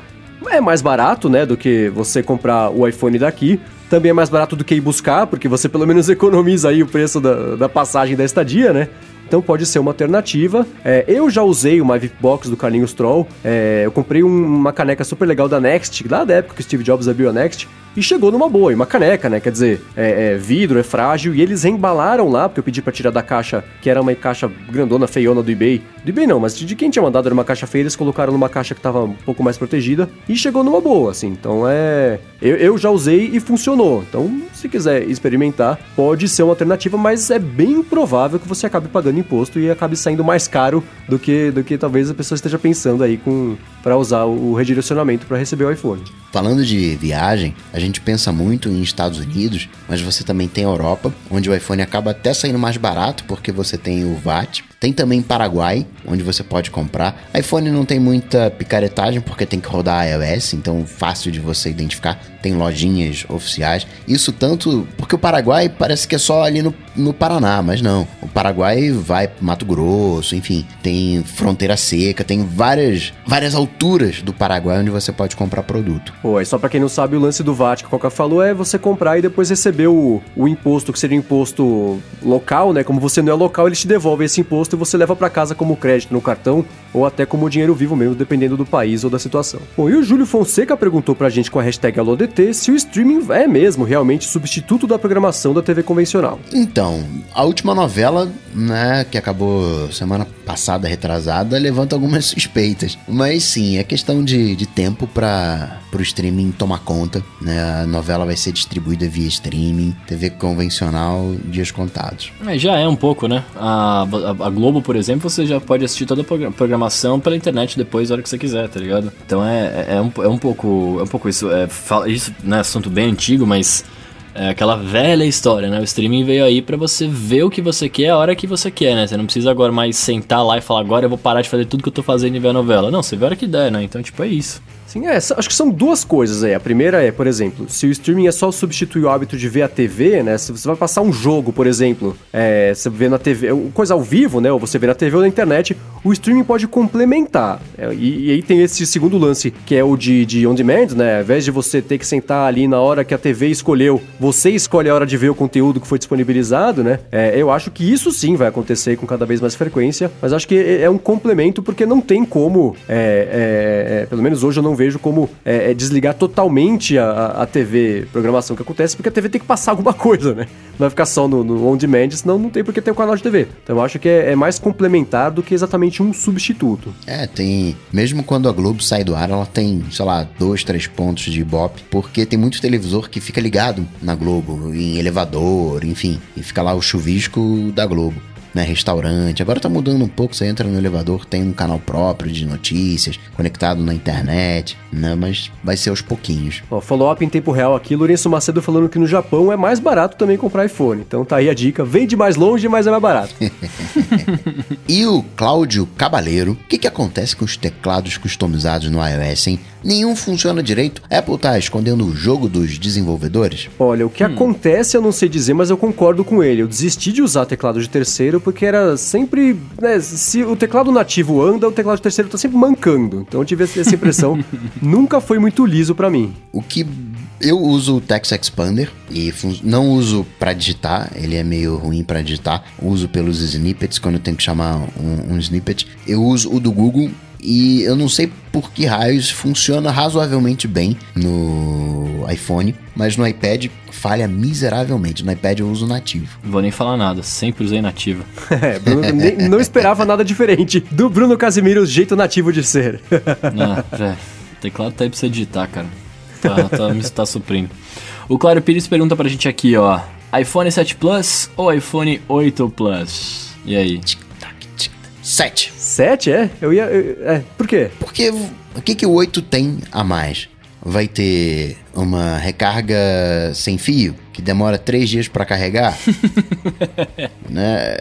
é mais barato, né, do que você comprar o iPhone daqui também é mais barato do que ir buscar, porque você pelo menos economiza aí o preço da, da passagem da estadia, né? Então pode ser uma alternativa. É, eu já usei uma VIPbox do Carlinhos Troll. É, eu comprei um, uma caneca super legal da Next, lá da época que o Steve Jobs abriu a Next. E chegou numa boa, e uma caneca, né? Quer dizer, é, é vidro, é frágil. E eles embalaram lá, porque eu pedi para tirar da caixa, que era uma caixa grandona, feiona do eBay. Do eBay não, mas de quem tinha mandado era uma caixa feia, eles colocaram numa caixa que tava um pouco mais protegida. E chegou numa boa, assim. Então é. Eu, eu já usei e funcionou. Então, se quiser experimentar, pode ser uma alternativa, mas é bem provável que você acabe pagando imposto e acabe saindo mais caro do que, do que talvez a pessoa esteja pensando aí com para usar o redirecionamento para receber o iPhone. Falando de viagem, a gente pensa muito em Estados Unidos, mas você também tem a Europa, onde o iPhone acaba até saindo mais barato porque você tem o VAT Tem também Paraguai, onde você pode comprar. iPhone não tem muita picaretagem porque tem que rodar iOS, então fácil de você identificar. Tem lojinhas oficiais. Isso tanto porque o Paraguai parece que é só ali no, no Paraná, mas não. O Paraguai vai Mato Grosso, enfim, tem fronteira seca, tem várias, várias alturas do Paraguai onde você pode comprar produto. Pô, é só pra quem não sabe, o lance do VAT que a Coca falou é você comprar e depois receber o, o imposto, que seria o imposto local, né? Como você não é local, eles te devolvem esse imposto e você leva para casa como crédito no cartão ou até como dinheiro vivo mesmo, dependendo do país ou da situação. Bom, e o Júlio Fonseca perguntou pra gente com a hashtag AloDT se o streaming é mesmo realmente substituto da programação da TV convencional. Então, a última novela, né, que acabou semana passada, retrasada, levanta algumas suspeitas. Mas sim, é questão de, de tempo para o streaming tomar conta. Né? A novela vai ser distribuída via streaming, TV convencional, dias contados. É, já é um pouco, né? A, a, a, Globo, por exemplo, você já pode assistir toda a programação pela internet depois, a hora que você quiser, tá ligado? Então é, é, é um, é um pouco é um pouco isso. É, fala, isso, né, assunto bem antigo, mas é aquela velha história, né? O streaming veio aí para você ver o que você quer a hora que você quer, né? Você não precisa agora mais sentar lá e falar, agora eu vou parar de fazer tudo que eu tô fazendo e ver a novela. Não, você vê a hora que der, né? Então, tipo, é isso. Sim, é, acho que são duas coisas aí. A primeira é, por exemplo, se o streaming é só substituir o hábito de ver a TV, né? Se você vai passar um jogo, por exemplo, é, você vê na TV, coisa ao vivo, né? Ou você vê na TV ou na internet, o streaming pode complementar. É, e, e, aí tem esse segundo lance, que é o de, de on demand, né? Ao invés de você ter que sentar ali na hora que a TV escolheu, você escolhe a hora de ver o conteúdo que foi disponibilizado, né? É, eu acho que isso sim vai acontecer com cada vez mais frequência, mas acho que é, é um complemento porque não tem como, é, é, pelo menos hoje eu não vejo como é, é desligar totalmente a, a TV programação que acontece, porque a TV tem que passar alguma coisa, né? Não vai ficar só no, no on-demand, senão não tem porque ter um canal de TV. Então eu acho que é, é, mais complementar do que exatamente um substituto. É, tem. Mesmo quando a Globo sai do ar, ela tem, sei lá, dois, três pontos de ibope, porque tem muito televisor que fica ligado na Globo, em elevador, enfim, e fica lá o chuvisco da Globo né, restaurante. Agora tá mudando um pouco, você entra no elevador, tem um canal próprio de notícias, conectado na internet, né, mas vai ser aos pouquinhos. Ó, follow-up em tempo real aqui, Lourenço Macedo falando que no Japão é mais barato também comprar iPhone. Então tá aí a dica, vende mais longe, mas é mais barato. e o Cláudio Cabaleiro, o que, que acontece com os teclados customizados no iOS, hein? Nenhum funciona direito? Apple tá escondendo o jogo dos desenvolvedores? Olha, o que hum. acontece eu não sei dizer, mas eu concordo com ele. Eu desisti de usar teclado de terceiro porque era sempre. Né, se o teclado nativo anda, o teclado de terceiro tá sempre mancando. Então eu tive essa impressão. Nunca foi muito liso para mim. O que eu uso o Text Expander e não uso para digitar, ele é meio ruim para digitar. Uso pelos snippets quando eu tenho que chamar um, um snippet. Eu uso o do Google e eu não sei por que raios funciona razoavelmente bem no iPhone, mas no iPad falha miseravelmente. No iPad eu uso nativo. Não vou nem falar nada, sempre usei nativo. é, Bruno, nem, não esperava nada diferente do Bruno Casimiro, o jeito nativo de ser. não, é, o teclado tá aí pra você digitar, cara. Tá, tá, me está suprindo. O Claro Pires pergunta pra gente aqui, ó. iPhone 7 Plus ou iPhone 8 Plus? E aí? 7. 7, é? Eu ia. Eu, é, por quê? Porque o que, que o 8 tem a mais? Vai ter uma recarga sem fio que demora 3 dias para carregar. né?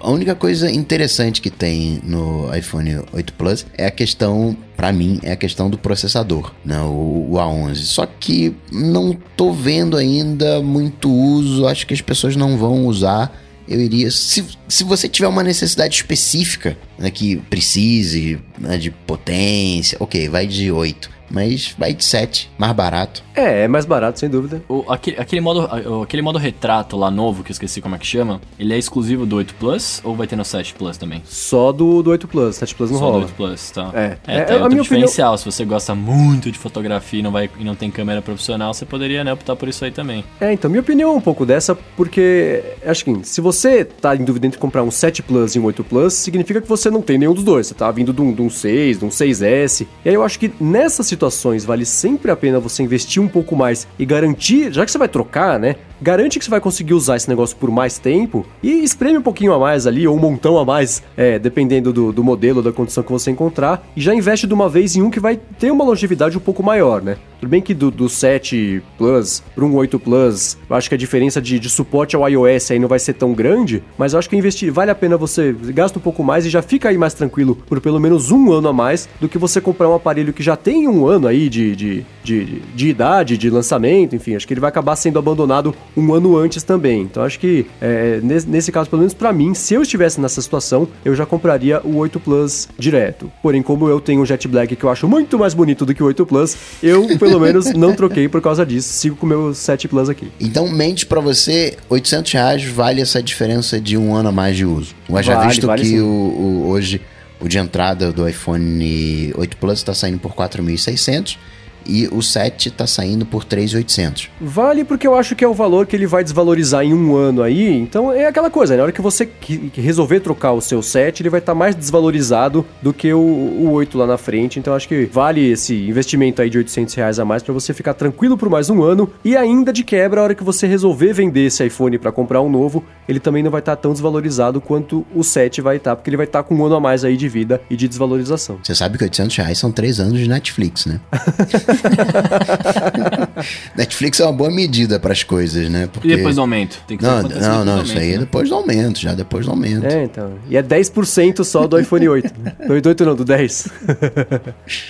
A única coisa interessante que tem no iPhone 8 Plus é a questão, para mim, é a questão do processador, né? o, o A11. Só que não tô vendo ainda muito uso, acho que as pessoas não vão usar eu iria. Se, se você tiver uma necessidade específica, né, que precise né, de potência, ok, vai de 8 mas vai de 7, mais barato. É, é mais barato, sem dúvida. O, aquele, aquele, modo, aquele modo retrato lá novo, que eu esqueci como é que chama, ele é exclusivo do 8 Plus ou vai ter no 7 Plus também? Só do, do 8 Plus, 7 Plus não Só rola. Só do 8 Plus, tá. É, é, é, é outro diferencial. Opinião... Se você gosta muito de fotografia e não, vai, e não tem câmera profissional, você poderia né, optar por isso aí também. É, então, minha opinião é um pouco dessa, porque acho que se você tá em dúvida entre comprar um 7 Plus e um 8 Plus, significa que você não tem nenhum dos dois. Você tá vindo de um, de um 6, de um 6S. E aí eu acho que nessas situações vale sempre a pena você investir um pouco mais e garantir, já que você vai trocar, né? Garante que você vai conseguir usar esse negócio por mais tempo e espreme um pouquinho a mais ali, ou um montão a mais, é, dependendo do, do modelo, da condição que você encontrar, e já investe de uma vez em um que vai ter uma longevidade um pouco maior, né? Tudo bem que do, do 7 Plus para um 8 Plus, eu acho que a diferença de, de suporte ao iOS aí não vai ser tão grande, mas eu acho que investir vale a pena você gasta um pouco mais e já fica aí mais tranquilo por pelo menos um ano a mais do que você comprar um aparelho que já tem um ano aí de, de, de, de, de idade, de lançamento, enfim, acho que ele vai acabar sendo abandonado um ano antes também. Então acho que é, nesse, nesse caso, pelo menos para mim, se eu estivesse nessa situação, eu já compraria o 8 Plus direto. Porém, como eu tenho um Jet Black que eu acho muito mais bonito do que o 8 Plus, eu pelo menos não troquei por causa disso. Sigo com o meu 7 Plus aqui. Então, mente para você, 800 reais vale essa diferença de um ano a mais de uso. Já Vale, visto vale que o, o- hoje o de entrada do iPhone 8 Plus está saindo por 4.600 e o 7 está saindo por 3.800. Vale porque eu acho que é o valor que ele vai desvalorizar em um ano aí. Então é aquela coisa, né? na hora que você resolver trocar o seu 7, ele vai estar mais desvalorizado do que o, o 8 lá na frente. Então acho que vale esse investimento aí de 800 reais a mais para você ficar tranquilo por mais um ano. E ainda de quebra, a hora que você resolver vender esse iPhone para comprar um novo, ele também não vai estar tão desvalorizado quanto o 7 vai estar, porque ele vai estar com um ano a mais aí de vida e de desvalorização. Você sabe que 800 reais são 3 anos de Netflix, né? Netflix é uma boa medida para as coisas, né? Porque... E depois do aumento? Tem que Não, não, não, do isso aí é né? depois do aumento, já depois do aumento. É, então. E é 10% só do iPhone 8. do 8 não, do 10.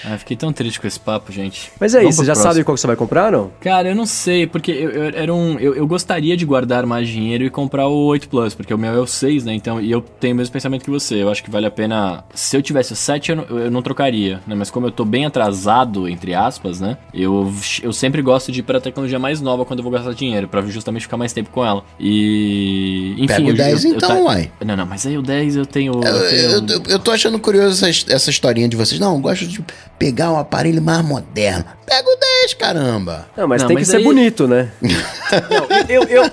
Ah, fiquei tão triste com esse papo, gente. Mas é Vamos isso, você já próximo. sabe qual que você vai comprar, não? Cara, eu não sei, porque eu, eu- era um, eu, eu gostaria de guardar mais dinheiro e comprar o 8 Plus, porque o meu é o 6, né? Então, e eu tenho o mesmo pensamento que você. Eu acho que vale a pena. Se eu tivesse o 7, eu não, eu não trocaria, né? Mas como eu tô bem atrasado, entre aspas, né? Eu, eu sempre gosto de ir pra tecnologia mais nova quando eu vou gastar dinheiro, pra justamente ficar mais tempo com ela. E. Enfim. Pega o eu- 10 eu- eu então, tá- uai. Não, não, mas aí o 10 eu tenho. Eu, eu tenho- eu, eu- eu tô achando curioso essa, essa historinha de vocês. Não, eu gosto de pegar um aparelho mais moderno. Pega o 10, caramba. Não, mas Não, tem mas que ser aí- bonito, né? Não, eu, eu, eu,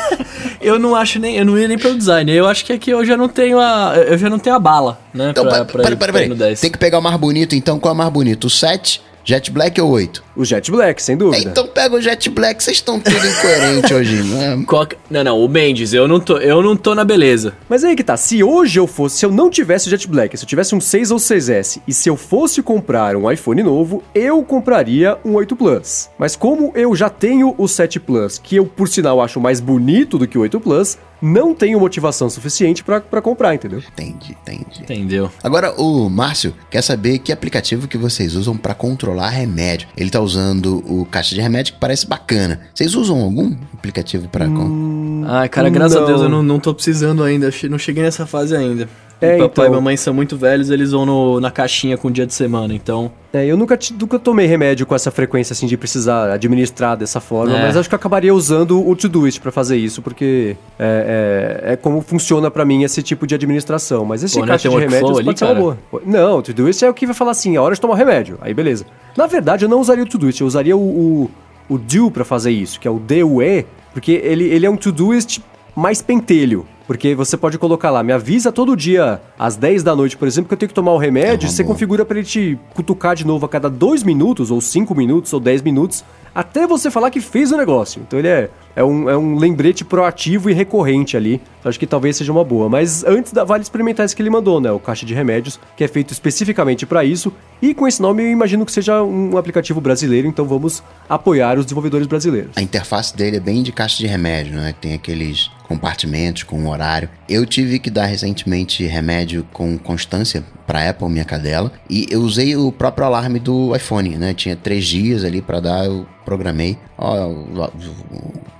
eu não acho nem. Eu não ia nem pelo design. Eu acho que aqui eu já não tenho a. Eu já não tenho a bala, né? Então, pra, pera, pra, pera, ir- pera, pra ir pera. no 10. Tem que pegar o mais bonito, então qual é o mais bonito? O 7, Jet Black ou o 8? O Jet Black, sem dúvida. Então pega o Jet Black, vocês estão tudo incoerentes hoje. Né? Qual que- Não, não, o Mendes, eu não tô, eu não tô na beleza. Mas aí que tá, se hoje eu fosse, se eu não tivesse o Jet Black, se eu tivesse um 6 ou 6S, e se eu fosse comprar um iPhone novo, eu compraria um 8 Plus. Mas como eu já tenho o 7 Plus, que eu por sinal acho mais bonito do que o 8 Plus, não tenho motivação suficiente pra pra comprar, entendeu? Entendi, entendi. Entendeu? Agora, o Márcio quer saber que aplicativo que vocês usam pra controlar remédio. Ele tá usando o caixa de remédio que parece bacana. Vocês usam algum aplicativo pra... con- Ai, cara, graças Não. a Deus eu não, não tô precisando ainda. Não cheguei nessa fase ainda. É, papai então. e mamãe são muito velhos, eles vão no- na caixinha com dia de semana, então. É, eu nunca, nunca tomei remédio com essa frequência, assim, de precisar administrar dessa forma, É. mas acho que eu acabaria usando o Todoist pra fazer isso, porque é, é- é como funciona pra mim esse tipo de administração. Mas esse Pô, né, caixa tem de ali, pode ser uma boa. Não, o Todoist é o que vai falar assim, a hora de tomar remédio, aí beleza. Na verdade, eu não usaria o Todoist, eu usaria o, o, o pra fazer isso, que é o DUE, porque ele, ele é um Todoist mais pentelho. Porque você pode colocar lá, me avisa todo dia às 10 da noite, por exemplo, que eu tenho que tomar o remédio, É você boa. configura para ele te cutucar de novo a cada 2 minutos, ou 5 minutos, ou 10 minutos, até você falar que fez o negócio. Então ele é, é, um, é um lembrete proativo e recorrente ali. Então acho que talvez seja uma boa. Mas antes da, vale experimentar esse que ele mandou, né? O caixa de remédios, que é feito especificamente para isso. E com esse nome eu imagino que seja um aplicativo brasileiro, então vamos apoiar os desenvolvedores brasileiros. A interface dele é bem de caixa de remédio, né? Tem aqueles compartimentos com horário. Eu tive que dar recentemente remédio com constância para Apple, minha cadela, e eu usei o próprio alarme do iPhone, né? Tinha três dias ali para dar, eu programei ó,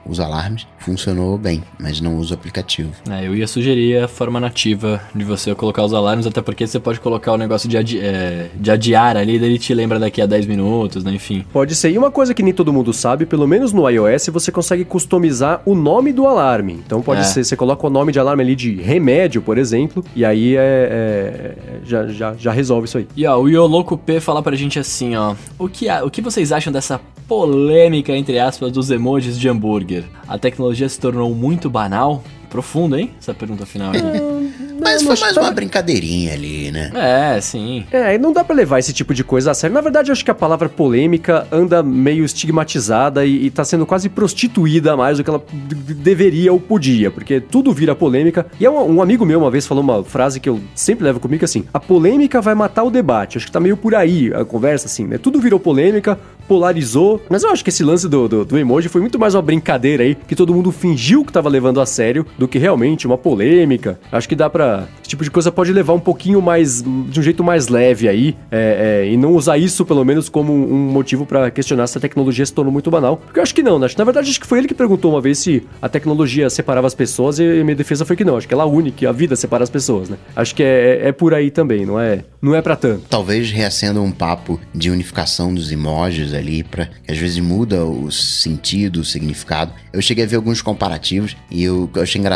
os alarmes, funcionou bem, mas não uso o aplicativo. É, eu ia sugerir a forma nativa de você colocar os alarmes, até porque você pode colocar o negócio de, adi é, de adiar ali, daí ele te lembra daqui a 10 minutos, né? Enfim. Pode ser. E uma coisa que nem todo mundo sabe, pelo menos no iOS, você consegue customizar o nome do alarme. Então pode É. ser, você coloca o nome de alarme ali de remédio, por exemplo, e aí é, é- já, já, já resolve isso aí. E ó, o Yoloco P fala pra gente assim, ó. O que, a- o que vocês acham dessa polêmica, entre aspas, dos emojis de hambúrguer? A tecnologia se tornou muito banal? Profundo, hein? Essa pergunta final aqui. Mas não foi mais uma brincadeirinha ali, né? É, sim. É, e não dá pra levar esse tipo de coisa a sério. Na verdade, eu acho que a palavra polêmica anda meio estigmatizada e, e tá sendo quase prostituída mais do que ela deveria ou podia, porque tudo vira polêmica. E é um, um amigo meu uma vez falou uma frase que eu sempre levo comigo assim: a polêmica vai matar o debate. Acho que tá meio por aí a conversa, assim, né? Tudo virou polêmica, polarizou. Mas eu acho que esse lance do, do, do emoji foi muito mais uma brincadeira aí, que todo mundo fingiu que tava levando a sério, do que realmente uma polêmica. Acho que dá pra. Esse tipo de coisa pode levar um pouquinho mais. de um jeito mais leve aí, é, é, e não usar isso, pelo menos, como um motivo pra questionar se a tecnologia se tornou muito banal. Porque eu acho que não, né? Na verdade, acho que foi ele que perguntou uma vez se a tecnologia separava as pessoas e minha defesa foi que não. Acho que ela une que a vida separa as pessoas, né? Acho que é, é por aí também, não é, não é pra tanto. Talvez reacenda um papo de unificação dos emojis ali, pra, que às vezes muda o sentido, o significado. Eu cheguei a ver alguns comparativos e eu, eu achei engraçado,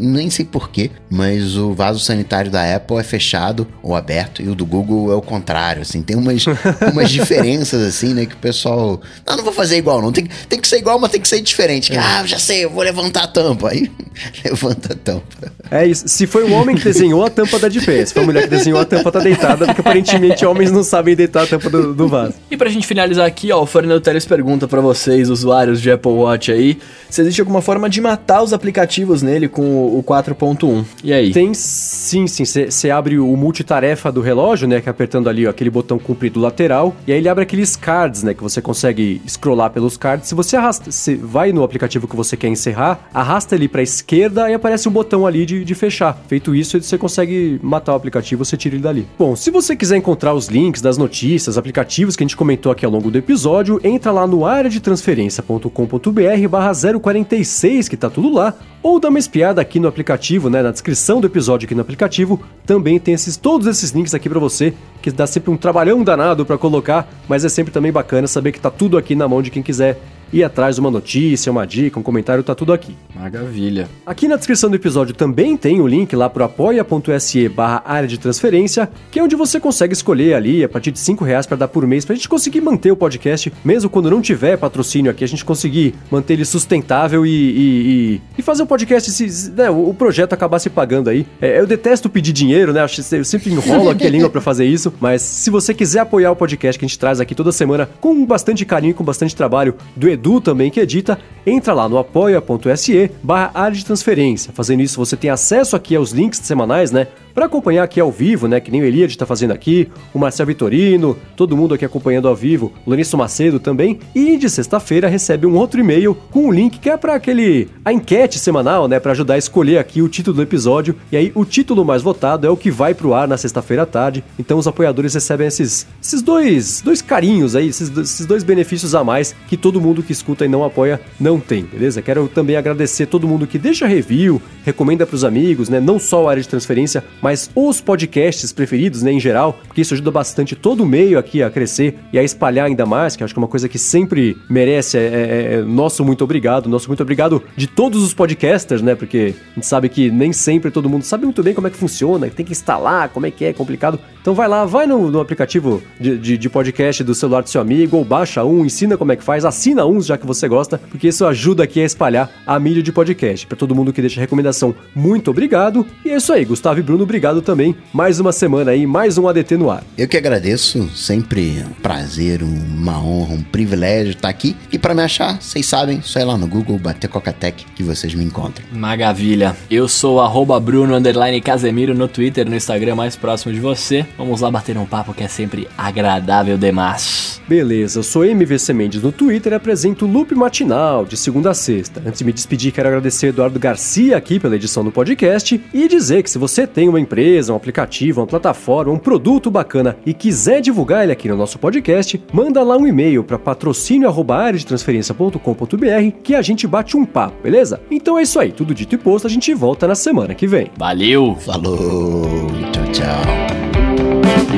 nem sei porquê, mas o vaso sanitário da Apple é fechado ou aberto e o do Google é o contrário, assim, tem umas, umas diferenças assim, né, que o pessoal, não, não vou fazer igual não, tem, tem que ser igual, mas tem que ser diferente. Ah, já sei, eu vou levantar a tampa, aí levanta a tampa. É isso. Se foi um homem que desenhou, a tampa tá de pé. Se foi uma mulher que desenhou, a tampa tá deitada, porque aparentemente homens não sabem deitar a tampa do, do vaso. E pra gente finalizar aqui, ó, o Fernando Teles pergunta pra vocês, usuários de Apple Watch aí, se existe alguma forma de matar os aplicativos nele com o o 4.1. E aí? Tem sim, sim. Você abre o multitarefa do relógio, né? Que é apertando ali ó, aquele botão comprido lateral. E aí ele abre aqueles cards, né? Que você consegue scrollar pelos cards. Se você arrasta, você vai no aplicativo que você quer encerrar, arrasta ele pra esquerda e aparece um botão ali de, de fechar. Feito isso, você consegue matar o aplicativo, você tira ele dali. Bom, se você quiser encontrar os links das notícias, aplicativos que a gente comentou aqui ao longo do episódio, entra lá no área de transferência.com.br barra 046, que tá tudo lá, ou dá uma espiada aqui no aplicativo, né, na descrição do episódio aqui no aplicativo, também tem esses todos esses links aqui pra você, que dá sempre um trabalhão danado pra colocar, mas é sempre também bacana saber que tá tudo aqui na mão de quem quiser ir atrás de uma notícia, uma dica, um comentário, tá tudo aqui. Maravilha. Aqui na descrição do episódio também tem o link lá pro apoia.se barra área de transferência, que é onde você consegue escolher ali a partir de 5 reais para dar por mês, pra gente conseguir manter o podcast, mesmo quando não tiver patrocínio aqui, a gente conseguir manter ele sustentável e, e, e- e fazer o podcast, se, né, o projeto acabar se pagando aí. É, eu detesto pedir dinheiro, né, eu sempre enrolo aqui a língua pra fazer isso, mas se você quiser apoiar o podcast que a gente traz aqui toda semana com bastante carinho, com bastante trabalho do Edu também que edita, entra lá no apoia.se barra área de transferência. Fazendo isso, você tem acesso aqui aos links semanais, né? Pra acompanhar aqui ao vivo, né? Que nem o Eliade tá fazendo aqui, o Marcel Vitorino, todo mundo aqui acompanhando ao vivo, o Lourenço Macedo também. E de sexta-feira recebe um outro e-mail com um link que é pra aquele. a enquete semanal, né? Pra ajudar a escolher aqui o título do episódio. E aí o título mais votado é o que vai pro ar na sexta-feira à tarde. Então os apoiadores recebem esses, esses dois, dois carinhos aí, esses, esses dois benefícios a mais que todo mundo que escuta e não apoia não tem, beleza? Quero também agradecer todo mundo que deixa review, recomenda pros amigos, né? Não só a área de transferência, mas os podcasts preferidos, né, em geral, porque isso ajuda bastante todo o meio aqui a crescer e a espalhar ainda mais, que acho que é uma coisa que sempre merece é, é- é nosso muito obrigado, nosso muito obrigado de todos os podcasters, né? Porque a gente sabe que nem sempre todo mundo sabe muito bem como é que funciona, tem que instalar, como é que é, é complicado. Então vai lá, vai no, no aplicativo de, de- de podcast do celular do seu amigo, ou baixa um, ensina como é que faz, assina uns já que você gosta, porque isso ajuda aqui a espalhar a mídia de podcast. Pra todo mundo que deixa recomendação, muito obrigado. E é isso aí, Gustavo e Bruno, obrigado também. Mais uma semana aí, mais um ADT no ar. Eu que agradeço, sempre um prazer, uma honra, um privilégio estar aqui. E pra me achar, vocês sabem, só ir lá no Google, bater Cocatec que vocês me encontram. Maravilha. Eu sou o arroba Bruno underline Casemiro no Twitter, no Instagram mais próximo de você. Vamos lá bater um papo que é sempre agradável demais. Beleza, eu sou MVC Mendes no Twitter e apresento o Loop Matinal, de segunda a sexta. Antes de me despedir, quero agradecer o Eduardo Garcia aqui pela edição do podcast e dizer que se você tem uma empresa, um aplicativo, uma plataforma, um produto bacana e quiser divulgar ele aqui no nosso podcast, manda lá um e-mail para patrocínio@areadetransferencia.com.br que a gente bate um papo, beleza? Então é isso aí, tudo dito e posto, a gente volta na semana que vem. Valeu! Falou, tchau, tchau.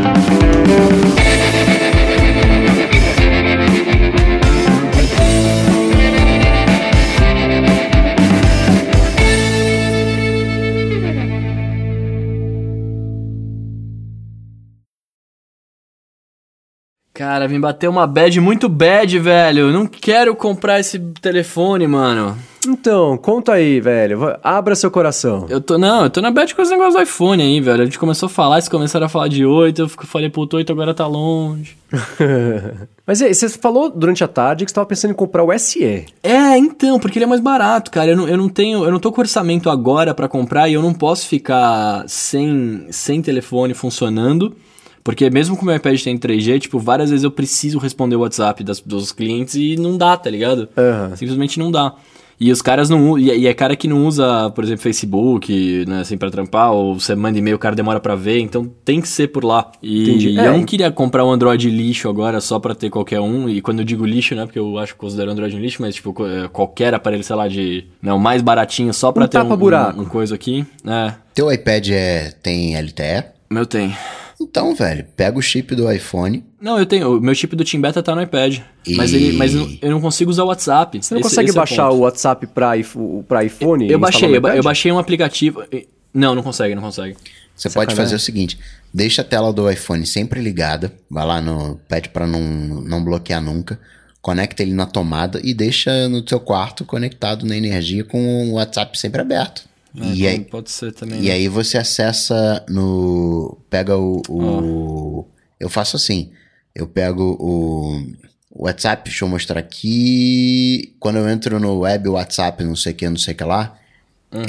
Música Cara, vem bater uma bad muito bad, velho. Não quero comprar esse telefone, mano. Então, conta aí, velho. Abra seu coração. Eu tô, não, eu tô na bad com esse negócio do iPhone aí, velho. A gente começou a falar, eles começaram a falar de 8, eu falei, puto, 8 agora tá longe. Mas aí, você falou durante a tarde que você tava pensando em comprar o SE. É, então, porque ele é mais barato, cara. Eu não, eu não tenho, eu não tô com orçamento agora pra comprar e eu não posso ficar sem, sem telefone funcionando. Porque mesmo que o meu iPad tem 3G, tipo, várias vezes eu preciso responder o WhatsApp das, dos clientes e não dá, tá ligado? Aham. Simplesmente não dá. E os caras não e é- e é cara que não usa, por exemplo, Facebook, né, assim, pra trampar, ou você manda e-mail, o cara demora pra ver, então tem que ser por lá. E Entendi. eu É, não e- queria comprar um Android lixo agora só pra ter qualquer um, e quando eu digo lixo, né, porque eu acho que considero Android um lixo, mas tipo, é, qualquer aparelho, sei lá, de, né, o mais baratinho só pra Um ter um, um, um coisa aqui, é, Teu iPad é, tem LTE? meu tem. Então, velho, pega o chip do iPhone. Não, eu tenho, o meu chip do Team Beta tá no iPad, mas, E- ele, mas eu eu não consigo usar o WhatsApp. Você não Esse- consegue esse é o baixar o WhatsApp pra, pra iPhone? Eu e baixei, eu, eu baixei um aplicativo. Não, não consegue, não consegue. Você pode fazer o seguinte: deixa a tela do iPhone sempre ligada. Vai lá no. Pede pra não, não bloquear nunca. Conecta ele na tomada e deixa no teu quarto conectado na energia com o WhatsApp sempre aberto. É, e, aí, Pode ser também. e né? aí você acessa no. Pega o. o- Eu faço assim. Eu pego o. WhatsApp, deixa eu mostrar aqui. Quando eu entro no web WhatsApp, não sei o que, não sei o que lá,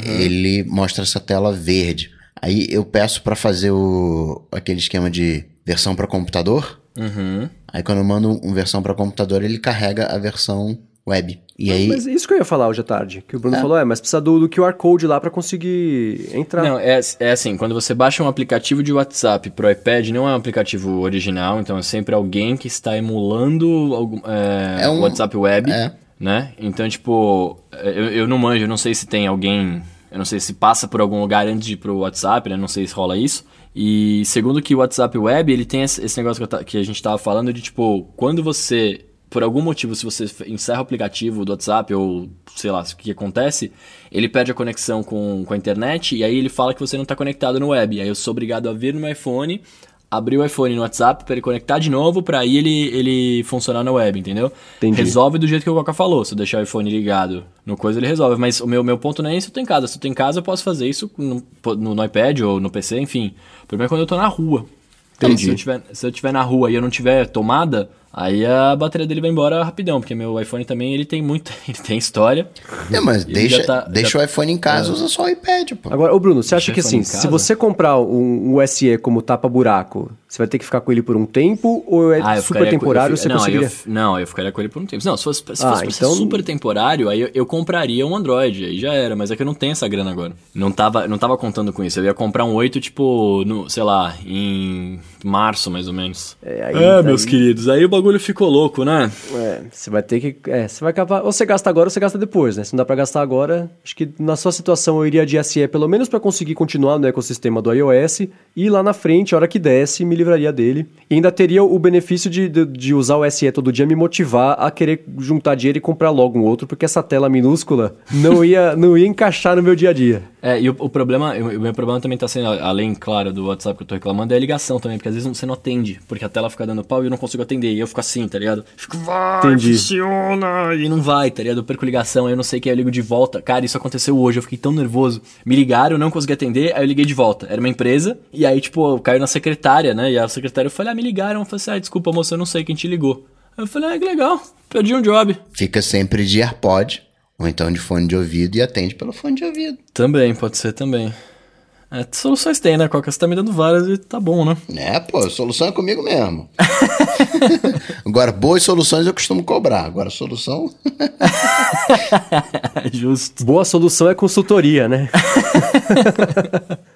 ele mostra essa tela verde. Aí eu peço pra fazer o aquele esquema de versão para computador. Uhum. Aí quando eu mando um versão para computador, ele carrega a versão web. E aí Mas isso que eu ia falar hoje à tarde. Que o Bruno falou, é, mas precisa do, do QR Code lá pra conseguir entrar. Não, é, é assim, quando você baixa um aplicativo de WhatsApp pro iPad, não é um aplicativo original, então é sempre alguém que está emulando algum, é, É um- o WhatsApp Web, é. né? Então, tipo, eu, eu não manjo, eu não sei se tem alguém, eu não sei se passa por algum lugar antes de ir pro WhatsApp, né? Não sei se rola isso. E segundo que o WhatsApp Web, ele tem esse negócio que, eu que a gente tava falando de, tipo, quando você por algum motivo, se você encerra o aplicativo do WhatsApp ou sei lá, o que acontece, ele perde a conexão com, com a internet e aí ele fala que você não está conectado no web. Aí eu sou obrigado a vir no meu iPhone, abrir o iPhone no WhatsApp para ele conectar de novo para aí ele, ele funcionar na web, entendeu? Entendi. Resolve do jeito que o Coca falou. Se eu deixar o iPhone ligado no coisa, ele resolve. Mas o meu, meu ponto não é isso, eu tô em casa. Se eu tô em casa, eu posso fazer isso no, no, no iPad ou no PC, enfim. O problema é quando eu tô na rua. Então, Entendi. se eu, tiver, se eu tiver na rua e eu não tiver tomada, aí a bateria dele vai embora rapidão, porque meu iPhone também ele tem muito, ele tem história. É, mas deixa, tá- deixa já- o iPhone em casa, usa só o iPad, pô. Agora, ô Bruno, você acha Deixa que assim, se você comprar um, um SE como tapa-buraco, você vai ter que ficar com ele por um tempo ou é Ah, super temporário eu você não, conseguiria? eu não, eu ficaria com ele por um tempo. Não, se fosse, se fosse Ah, pra ser então- super temporário, aí eu, eu compraria um Android, aí já era, mas é que eu não tenho essa grana agora. Não tava, não tava contando com isso. Eu ia comprar um 8, tipo, no, sei lá, em março, mais ou menos. É, aí- é aí- meus queridos, aí o bagulho ficou louco, né? É, você vai ter que. É, você vai acabar. Ou você gasta agora ou você gasta depois, né? Se não dá pra gastar agora, acho que na sua situação eu iria de SE pelo menos pra conseguir continuar no ecossistema do iOS e lá na frente, a hora que desse, me livraria dele. E ainda teria o benefício de, de, de usar o SE todo dia me motivar a querer juntar dinheiro e comprar logo um outro, porque essa tela minúscula não ia, não ia encaixar no meu dia a dia. É, e o, o problema, o meu problema também tá sendo, além, claro, do WhatsApp que eu tô reclamando, é a ligação também, porque às vezes você não atende, porque a tela fica dando pau e eu não consigo atender, e eu fico assim, tá ligado? Fico, vai, Entendi. funciona, e não vai, tá ligado? Eu perco ligação, aí eu não sei quem eu ligo de volta. Cara, isso aconteceu hoje, eu fiquei tão nervoso. Me ligaram, eu não consegui atender, aí eu liguei de volta. Era uma empresa, e aí, tipo, caiu na secretária, né? E a secretária, eu falei, ah, me ligaram. Eu falei assim, ah, desculpa, moça, eu não sei quem te ligou. Aí eu falei, ah, que legal, perdi um job. Fica sempre de AirPod, ou então de fone de ouvido, e atende pelo fone de ouvido. Também, pode ser também. É, soluções tem, né, Coca? Você tá me dando várias e tá bom, né? É, pô, a solução é comigo mesmo. Agora, boas soluções eu costumo cobrar. Agora, solução. Justo. Boa solução é consultoria, né?